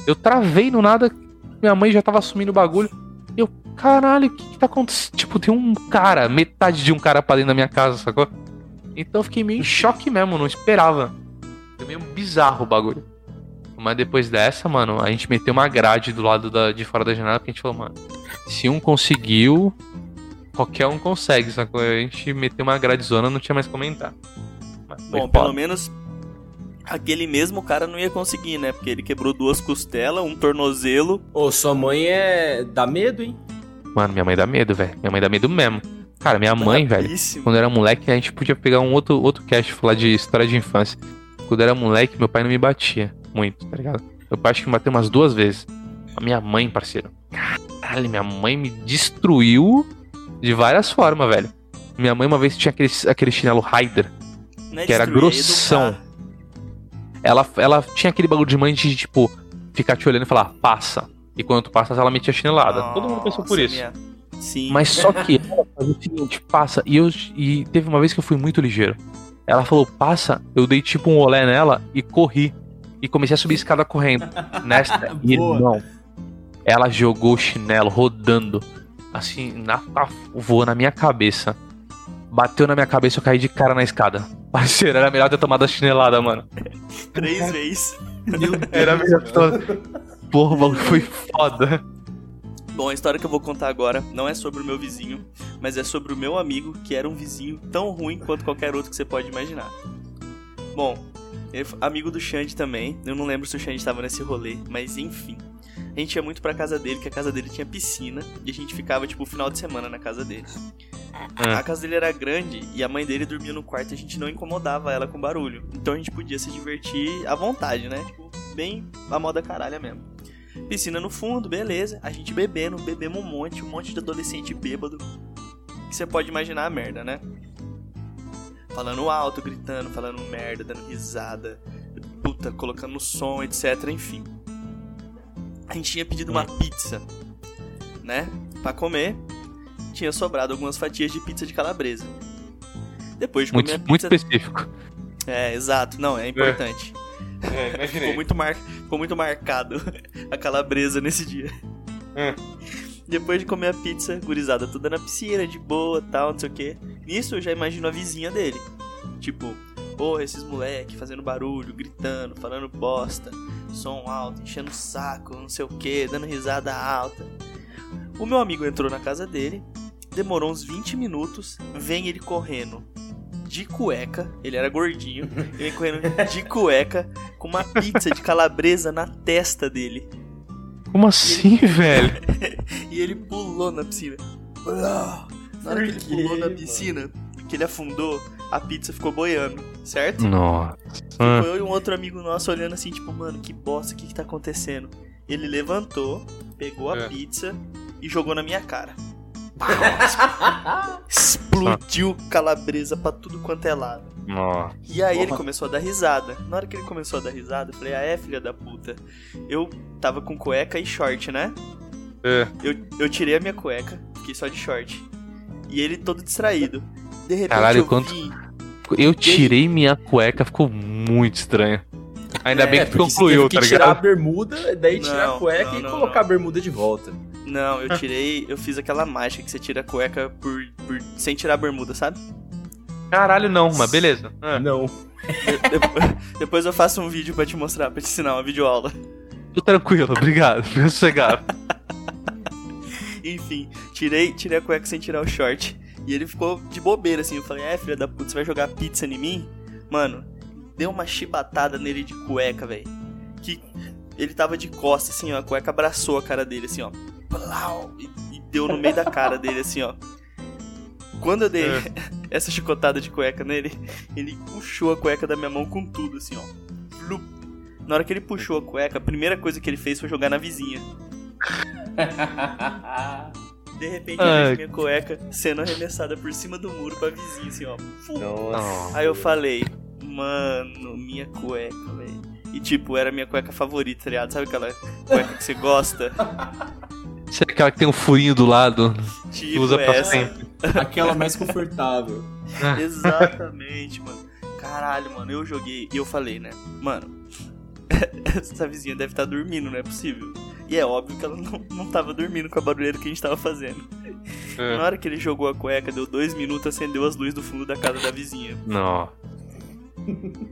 Eu travei no nada, minha mãe já tava assumindo o bagulho. E eu, caralho, o que, que tá acontecendo? Tipo, tem um cara, metade de um cara pra dentro da minha casa, sacou? Então eu fiquei meio em choque mesmo, não esperava. Foi meio bizarro o bagulho. Mas depois dessa, mano, a gente meteu uma grade do lado da- de fora da janela, porque a gente falou, mano, se um conseguiu, qualquer um consegue, sacou? A gente meteu uma grade zona, não tinha mais como comentar. Mas Bom, foda. pelo menos aquele mesmo cara não ia conseguir, né? Porque ele quebrou duas costelas, um tornozelo. Ô, sua mãe é. dá medo, hein? Mano, minha mãe dá medo, velho. Minha mãe dá medo mesmo. Cara, minha mãe, velho, brabíssimo. quando era moleque, a gente podia pegar um outro, outro cast falar de história de infância. Quando era moleque, meu pai não me batia muito, tá ligado? Meu pai acho que me bateu umas duas vezes. A minha mãe, parceiro. Caralho, minha mãe me destruiu de várias formas, velho. Minha mãe uma vez tinha aquele, aquele chinelo Raider. É que era é grossão. Ela, ela tinha aquele bagulho de mãe de, tipo, ficar te olhando e falar, passa. E quando tu passas, ela metia chinelada. Todo mundo pensou por Nossa, isso. minha- Sim. Mas só que ela fazia o seguinte, passa. E, eu, e teve uma vez que eu fui muito ligeiro. Ela falou, passa. Eu dei tipo um olé nela e corri. E comecei a subir a escada correndo. [laughs] Nesta, irmão. Ela jogou o chinelo rodando. Assim, na, na- voou na minha cabeça. Bateu na minha cabeça eu caí de cara na escada. [laughs] Parceiro, era melhor ter tomado a chinelada, mano. Três vezes. [laughs] Era melhor ter tomado. Porra, o bagulho foi foda. Bom, a história que eu vou contar agora não é sobre o meu vizinho, mas é sobre o meu amigo, que era um vizinho tão ruim quanto qualquer outro que você pode imaginar. Bom, ele amigo do Xande também. Eu não lembro se o Xande estava nesse rolê, mas enfim. A gente ia muito pra casa dele, que a casa dele tinha piscina, e a gente ficava, tipo, o final de semana na casa dele. Hum. A casa dele era grande e a mãe dele dormia no quarto e a gente não incomodava ela com barulho. Então a gente podia se divertir à vontade, né? Tipo, bem a moda caralha mesmo. Piscina no fundo, beleza. A gente bebendo, bebemos um monte, um monte de adolescente bêbado. Que você pode imaginar a merda, né? Falando alto, gritando, falando merda, dando risada, puta, colocando som, etc, enfim. A gente tinha pedido uma pizza, né? Pra comer. Tinha sobrado algumas fatias de pizza de calabresa. Depois de comer Muito, a muito pizza. específico. É, exato. Não, é importante. É, Ficou muito, mar... Ficou muito marcado [laughs] a calabresa nesse dia. Hum. Depois de comer a pizza, gurizada toda na piscina, de boa, tal, não sei o que. Nisso eu já imagino a vizinha dele. Tipo, porra, esses moleque fazendo barulho, gritando, falando bosta, som alto, enchendo o saco, não sei o que, dando risada alta. O meu amigo entrou na casa dele, demorou uns 20 minutos, vem ele correndo de cueca, ele era gordinho, [laughs] ele vem correndo de cueca com uma pizza de calabresa na testa dele. Como assim, velho? [laughs] E ele pulou na piscina. Na hora que ele pulou na piscina, que ele afundou, a pizza ficou boiando, certo? Nossa. Ficou eu e um outro amigo nosso olhando assim, tipo, mano, que bosta, o que que tá acontecendo? Ele levantou, pegou a É. pizza e jogou na minha cara. [laughs] Explodiu calabresa pra tudo quanto é lado. Nossa. E aí ele começou a dar risada. Na hora que ele começou a dar risada, eu falei, ah é, filha da puta. Eu tava com cueca e short, né? É. Eu, eu tirei a minha cueca, fiquei só de short. E ele todo distraído. De repente Caralho, eu quanto- vi... Eu tirei minha cueca, ficou muito estranho. Ainda É, bem que concluiu, teve tá que tirar a ligado? bermuda, daí tirar Não, a cueca não, e não, colocar não. a bermuda de volta. Não, eu tirei... eu fiz aquela mágica que você tira a cueca por, por, sem tirar a bermuda, sabe? Caralho, não, mas beleza. Ah, Não. De- depois, [laughs] depois eu faço um vídeo pra te mostrar, pra te ensinar uma videoaula. Tô tranquilo, obrigado. [laughs] Fica sossegado. Enfim, tirei, tirei a cueca sem tirar o short. E ele ficou de bobeira, assim. Eu falei, é, filha da puta, você vai jogar pizza em mim? Mano, deu uma chibatada nele de cueca, velho. que ele tava de costas, assim, ó. A cueca abraçou a cara dele, assim, ó. Plau, e, e deu no meio da cara dele, assim, ó. Quando eu dei É. [laughs] essa chicotada de cueca nele, ele puxou a cueca da minha mão com tudo, assim, ó. Flup. Na hora que ele puxou a cueca, a primeira coisa que ele fez foi jogar na vizinha. De repente, eu vejo minha cueca sendo arremessada por cima do muro pra vizinha, assim, ó. Nossa. Aí eu falei, mano, minha cueca, velho. E tipo, era a minha cueca favorita, tá ligado? Sabe aquela cueca que você gosta? Você é aquela que tem um furinho do lado, que Tipo usa pra essa. sempre. Aquela mais confortável. Exatamente, mano. Caralho, mano, eu joguei e eu falei, né? Mano, [laughs] essa vizinha deve estar dormindo, não é possível. E é óbvio que ela não, não tava dormindo com a barulheira que a gente tava fazendo. É. Na hora que ele jogou a cueca, deu dois minutos, acendeu as luzes do fundo da casa da vizinha. Não.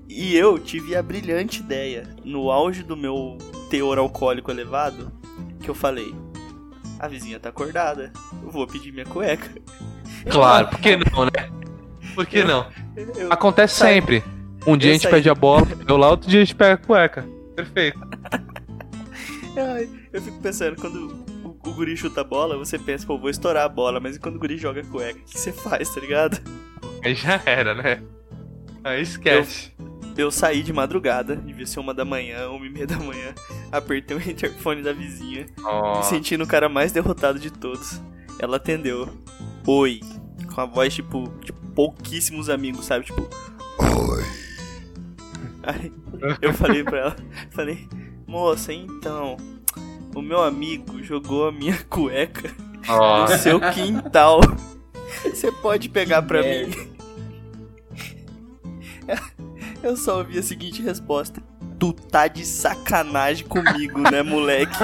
E eu tive a brilhante ideia, no auge do meu teor alcoólico elevado, que eu falei: a vizinha tá acordada, eu vou pedir minha cueca. Claro, por que não, né? Por que não? Eu- Acontece sempre. Um dia Eu a gente saí. pede a bola, eu lá, outro dia a gente pega a cueca. Perfeito. [laughs] Ai, eu fico pensando, quando o, o guri chuta a bola, você pensa, pô, vou estourar a bola, mas e quando o guri joga cueca, o que você faz, tá ligado? Aí já era, né? Aí esquece. Eu saí de madrugada, devia ser uma da manhã, uma e meia da manhã, apertei o [laughs] interfone da vizinha, Ó. me sentindo o cara mais derrotado de todos. Ela atendeu. Oi. Com a voz, tipo, de pouquíssimos amigos, sabe? Tipo. Oi. Aí eu falei pra ela, [laughs] falei, moça, então. O meu amigo jogou a minha [laughs] cueca Ó. no seu quintal. Você pode pegar pra mim? [laughs] Eu só ouvi a seguinte resposta. Tu tá de sacanagem comigo, né, moleque? [laughs]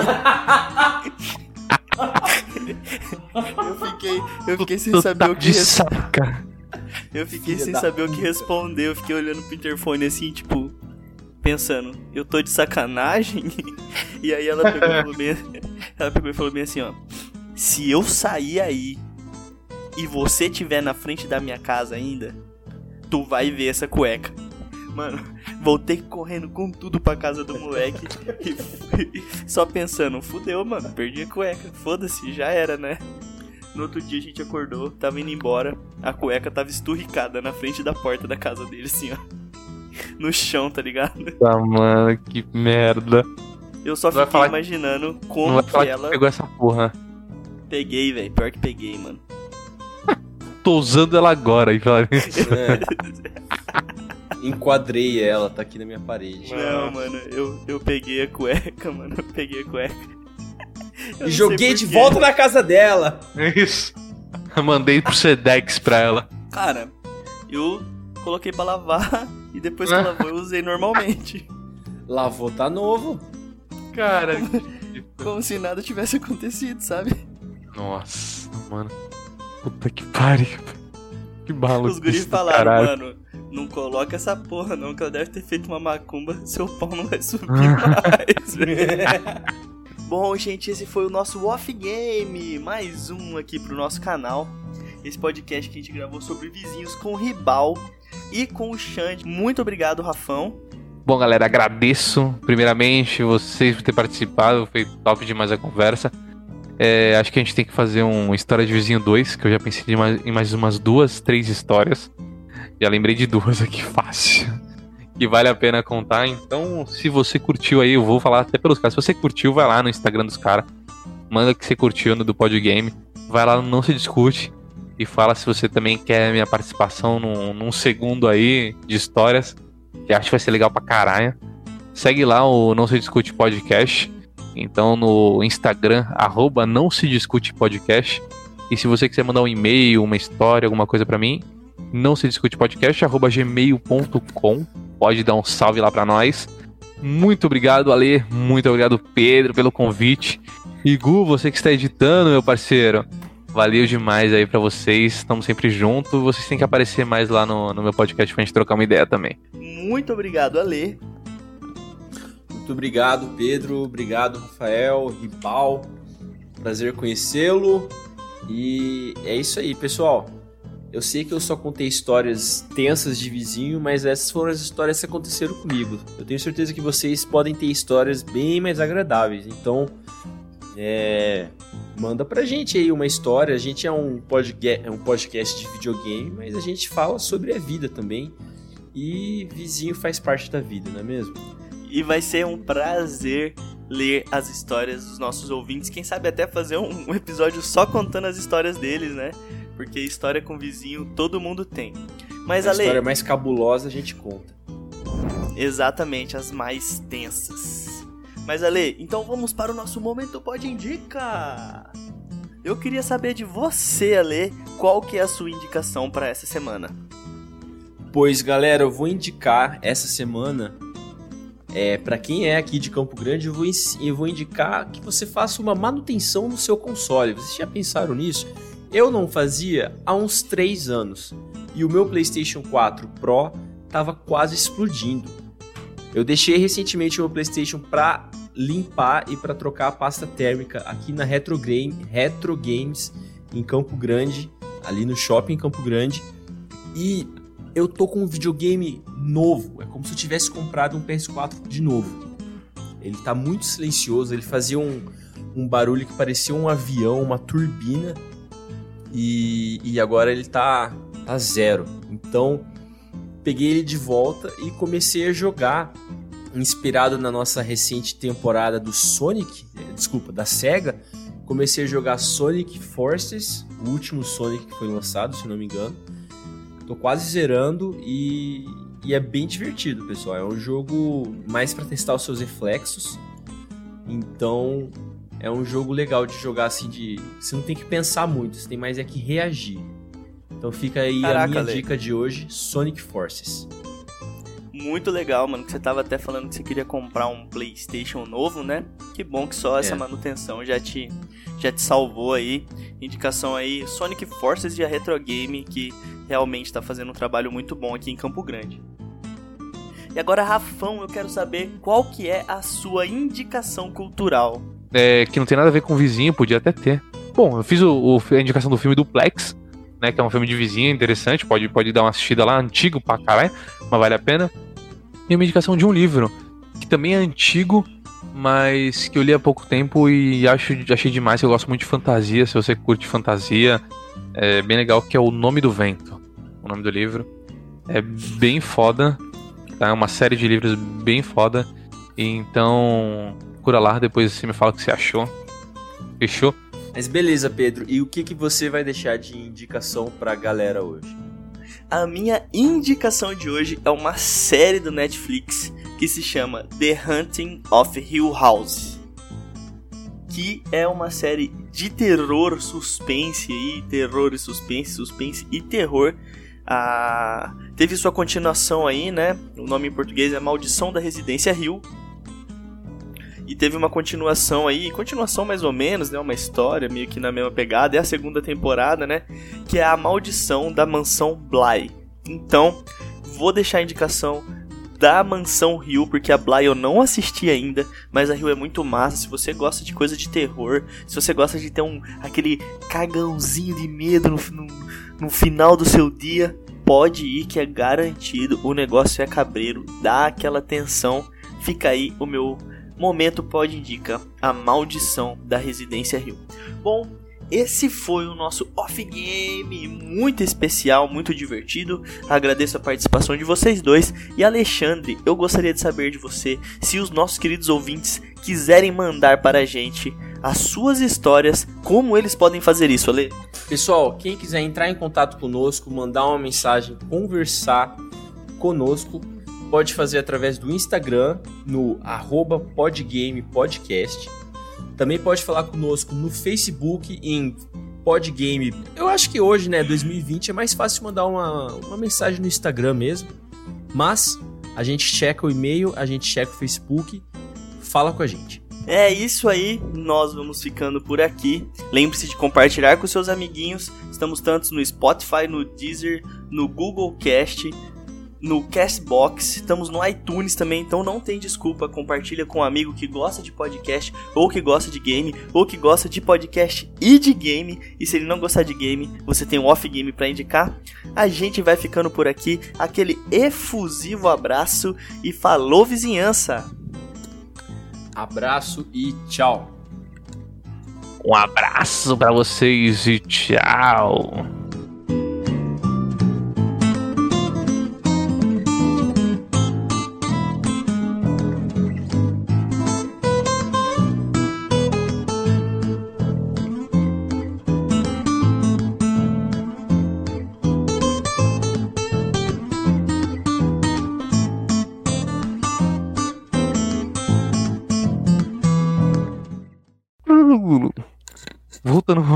eu fiquei, eu fiquei sem Tu saber tá o que de res- saca. Eu fiquei Filha sem saber o que responder. Eu fiquei olhando pro interfone assim, tipo, pensando, eu tô de sacanagem? [laughs] E aí ela pegou e falou bem, [laughs] ela pegou e falou bem assim, ó. Se eu sair aí e você tiver na frente da minha casa ainda, tu vai ver essa cueca. Mano, voltei correndo com tudo pra casa do moleque e [laughs] só pensando, fudeu, mano, perdi a cueca, foda-se, já era, né? No outro dia a gente acordou, tava indo embora, a cueca tava esturricada na frente da porta da casa dele, assim, ó. [laughs] No chão, tá ligado? Tá, mano, que merda. Eu só fiquei falar- imaginando Não como vai que falar que ela. pegou essa porra. Peguei, velho. Pior que peguei, mano. [laughs] Tô usando ela agora aí, pela É. Enquadrei ela, tá aqui na minha parede. Não, mano, eu, eu peguei a cueca, [laughs] mano. Eu peguei a cueca. Eu E joguei de volta na casa dela. É Isso. Eu mandei pro Sedex pra ela. Cara, eu coloquei pra lavar e depois que lavou eu usei normalmente. [laughs] Lavou, tá novo. Cara. Como se nada tivesse acontecido, sabe? Nossa, mano. Puta que pariu. Que maluco. Os guris falaram, caralho. mano, não coloca essa porra não, que ela deve ter feito uma macumba, seu pau não vai subir mais. [laughs] [laughs] Bom, gente, esse foi o nosso Off Game, mais um aqui pro nosso canal. Esse podcast que a gente gravou sobre vizinhos com Ribal e com o Xande. Muito obrigado, Rafão. Bom, galera, agradeço primeiramente vocês por ter participado. Foi top demais a conversa. É, acho que a gente tem que fazer um História de Vizinho 2, que eu já pensei de mais- em mais umas duas, três histórias. Já lembrei de duas aqui [laughs] fácil. Que vale a pena contar. Então, se você curtiu aí, eu vou falar até pelos caras. Se você curtiu, vai lá no Instagram dos caras. Manda que você curtiu no do Podgame. Vai lá Não Se Discute. E fala se você também quer minha participação num, num segundo aí de histórias. Que acho que vai ser legal pra caralho. Segue lá o Não Se Discute Podcast. Então no Instagram, arroba Não Se Discute Podcast. E se você quiser mandar um e-mail, uma história, alguma coisa pra mim, não se discute podcast, arroba gmail.com. Pode dar um salve lá pra nós. Muito obrigado, Ale. Muito obrigado, Pedro, pelo convite. E Gu, você que está editando, meu parceiro. Valeu demais aí pra vocês. Estamos sempre juntos. Vocês têm que aparecer mais lá no, no meu podcast pra gente trocar uma ideia também. Muito obrigado, Ale. Muito obrigado, Pedro. Obrigado, Rafael, Ribal. Prazer conhecê-lo. E é isso aí, pessoal. eu sei que eu só contei histórias tensas de vizinho, mas essas foram as histórias que aconteceram comigo. Eu tenho certeza que vocês podem ter histórias bem mais agradáveis. Então, é, manda pra gente aí uma história. A gente é um, é um podcast de videogame, mas a gente fala sobre a vida também. E vizinho faz parte da vida, não é mesmo? E vai ser um prazer ler as histórias dos nossos ouvintes. Quem sabe até fazer um, um episódio só contando as histórias deles, né? Porque história com vizinho todo mundo tem. Mas a Ale, história mais cabulosa a gente conta. exatamente as mais tensas. Mas Ale, então vamos para o nosso momento pode indica. Eu queria saber de você, Ale, qual que é a sua indicação para essa semana? Pois, galera, eu vou indicar essa semana. É, para quem é aqui de Campo Grande, eu vou, eu vou indicar que você faça uma manutenção no seu console. Vocês já pensaram nisso? Eu não fazia há uns 3 anos. E o meu PlayStation 4 Pro tava quase explodindo. Eu deixei recentemente o meu PlayStation pra limpar e para trocar a pasta térmica aqui na Retro, Game, Retro Games em Campo Grande, ali no shopping Campo Grande. E eu tô com um videogame novo. É como se eu tivesse comprado um PS4 de novo. Ele tá muito silencioso, ele fazia um, um barulho que parecia um avião, uma turbina. E, e agora ele tá, tá zero. Então peguei ele de volta e comecei a jogar. Inspirado na nossa recente temporada do Sonic, eh, desculpa, da SEGA, comecei a jogar Sonic Forces, o último Sonic que foi lançado, se não me engano. Tô quase zerando e, e é bem divertido, pessoal. É um jogo mais para testar os seus reflexos. Então é um jogo legal de jogar assim de. Você não tem que pensar muito, você tem mais é que reagir. Então fica aí a Caraca, minha Lê. dica de hoje, Sonic Forces. Muito legal, mano, que você tava até falando que você queria comprar um PlayStation novo, né? Que bom que só essa É. manutenção já te já te salvou aí. Indicação aí Sonic Forces e a Retro Game que realmente tá fazendo um trabalho muito bom aqui em Campo Grande. E agora, Rafão, eu quero saber qual que é a sua indicação cultural. É, que não tem nada a ver com vizinho, podia até ter. Bom, eu fiz o, o- a indicação do filme Duplex, né? Que é um filme de vizinho interessante, pode, pode dar uma assistida lá, antigo pra caralho, mas vale a pena. E uma indicação de um livro, que também é antigo, mas que eu li há pouco tempo e acho, achei demais, eu gosto muito de fantasia, se você curte fantasia, é bem legal, que é O Nome do Vento, o nome do livro. É bem foda, tá? É uma série de livros bem foda, então procura lá, depois você me fala o que você achou. Fechou? Mas beleza, Pedro. E o que, que você vai deixar de indicação pra galera hoje? A minha indicação de hoje é uma série do Netflix que se chama The Hunting of Hill House. Que é uma série de terror, suspense aí, terror e suspense, suspense e terror. Ah, teve sua continuação aí, né? O nome em português é Maldição da Residência Hill. E teve uma continuação aí, continuação mais ou menos, né? Uma história meio que na mesma pegada. É a segunda temporada, né? Que é a Maldição da Mansão Bly. Então, vou deixar a indicação da Mansão Rio, porque a Bly eu não assisti ainda, mas a Rio é muito massa. Se você gosta de coisa de terror, se você gosta de ter um aquele cagãozinho de medo no, no, no final do seu dia, pode ir que é garantido. O negócio é cabreiro, dá aquela tensão. Fica aí o meu momento pode indica a maldição da Residência Rio. Bom, esse foi o nosso off game muito especial, muito divertido. Agradeço a participação de vocês dois e Alexandre, eu gostaria de saber de você se os nossos queridos ouvintes quiserem mandar para a gente as suas histórias, como eles podem fazer isso, Ale? Pessoal, quem quiser entrar em contato conosco, mandar uma mensagem, conversar conosco, pode fazer através do Instagram, no arroba podgamepodcast. Também pode falar conosco no Facebook, em Podgame. Eu acho que hoje, né, 2020, é mais fácil mandar uma, uma mensagem no Instagram mesmo. Mas a gente checa o e-mail, a gente checa o Facebook. Fala com a gente. É isso aí, nós vamos ficando por aqui. Lembre-se de compartilhar com seus amiguinhos. Estamos tanto no Spotify, no Deezer, no Google Cast, no Castbox, estamos no iTunes também, então não tem desculpa, compartilha com um amigo que gosta de podcast, ou que gosta de game, ou que gosta de podcast e de game, e se ele não gostar de game, você tem um off game para indicar. A gente vai ficando por aqui, aquele efusivo abraço e falou vizinhança. Abraço e tchau. Um abraço pra vocês e tchau.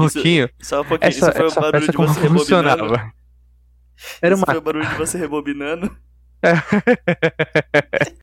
Isso- pouquinho. Só um pouquinho, Essa, isso foi o barulho de você rebobinando. funcionava? Era Isso uma foi o barulho de você rebobinando.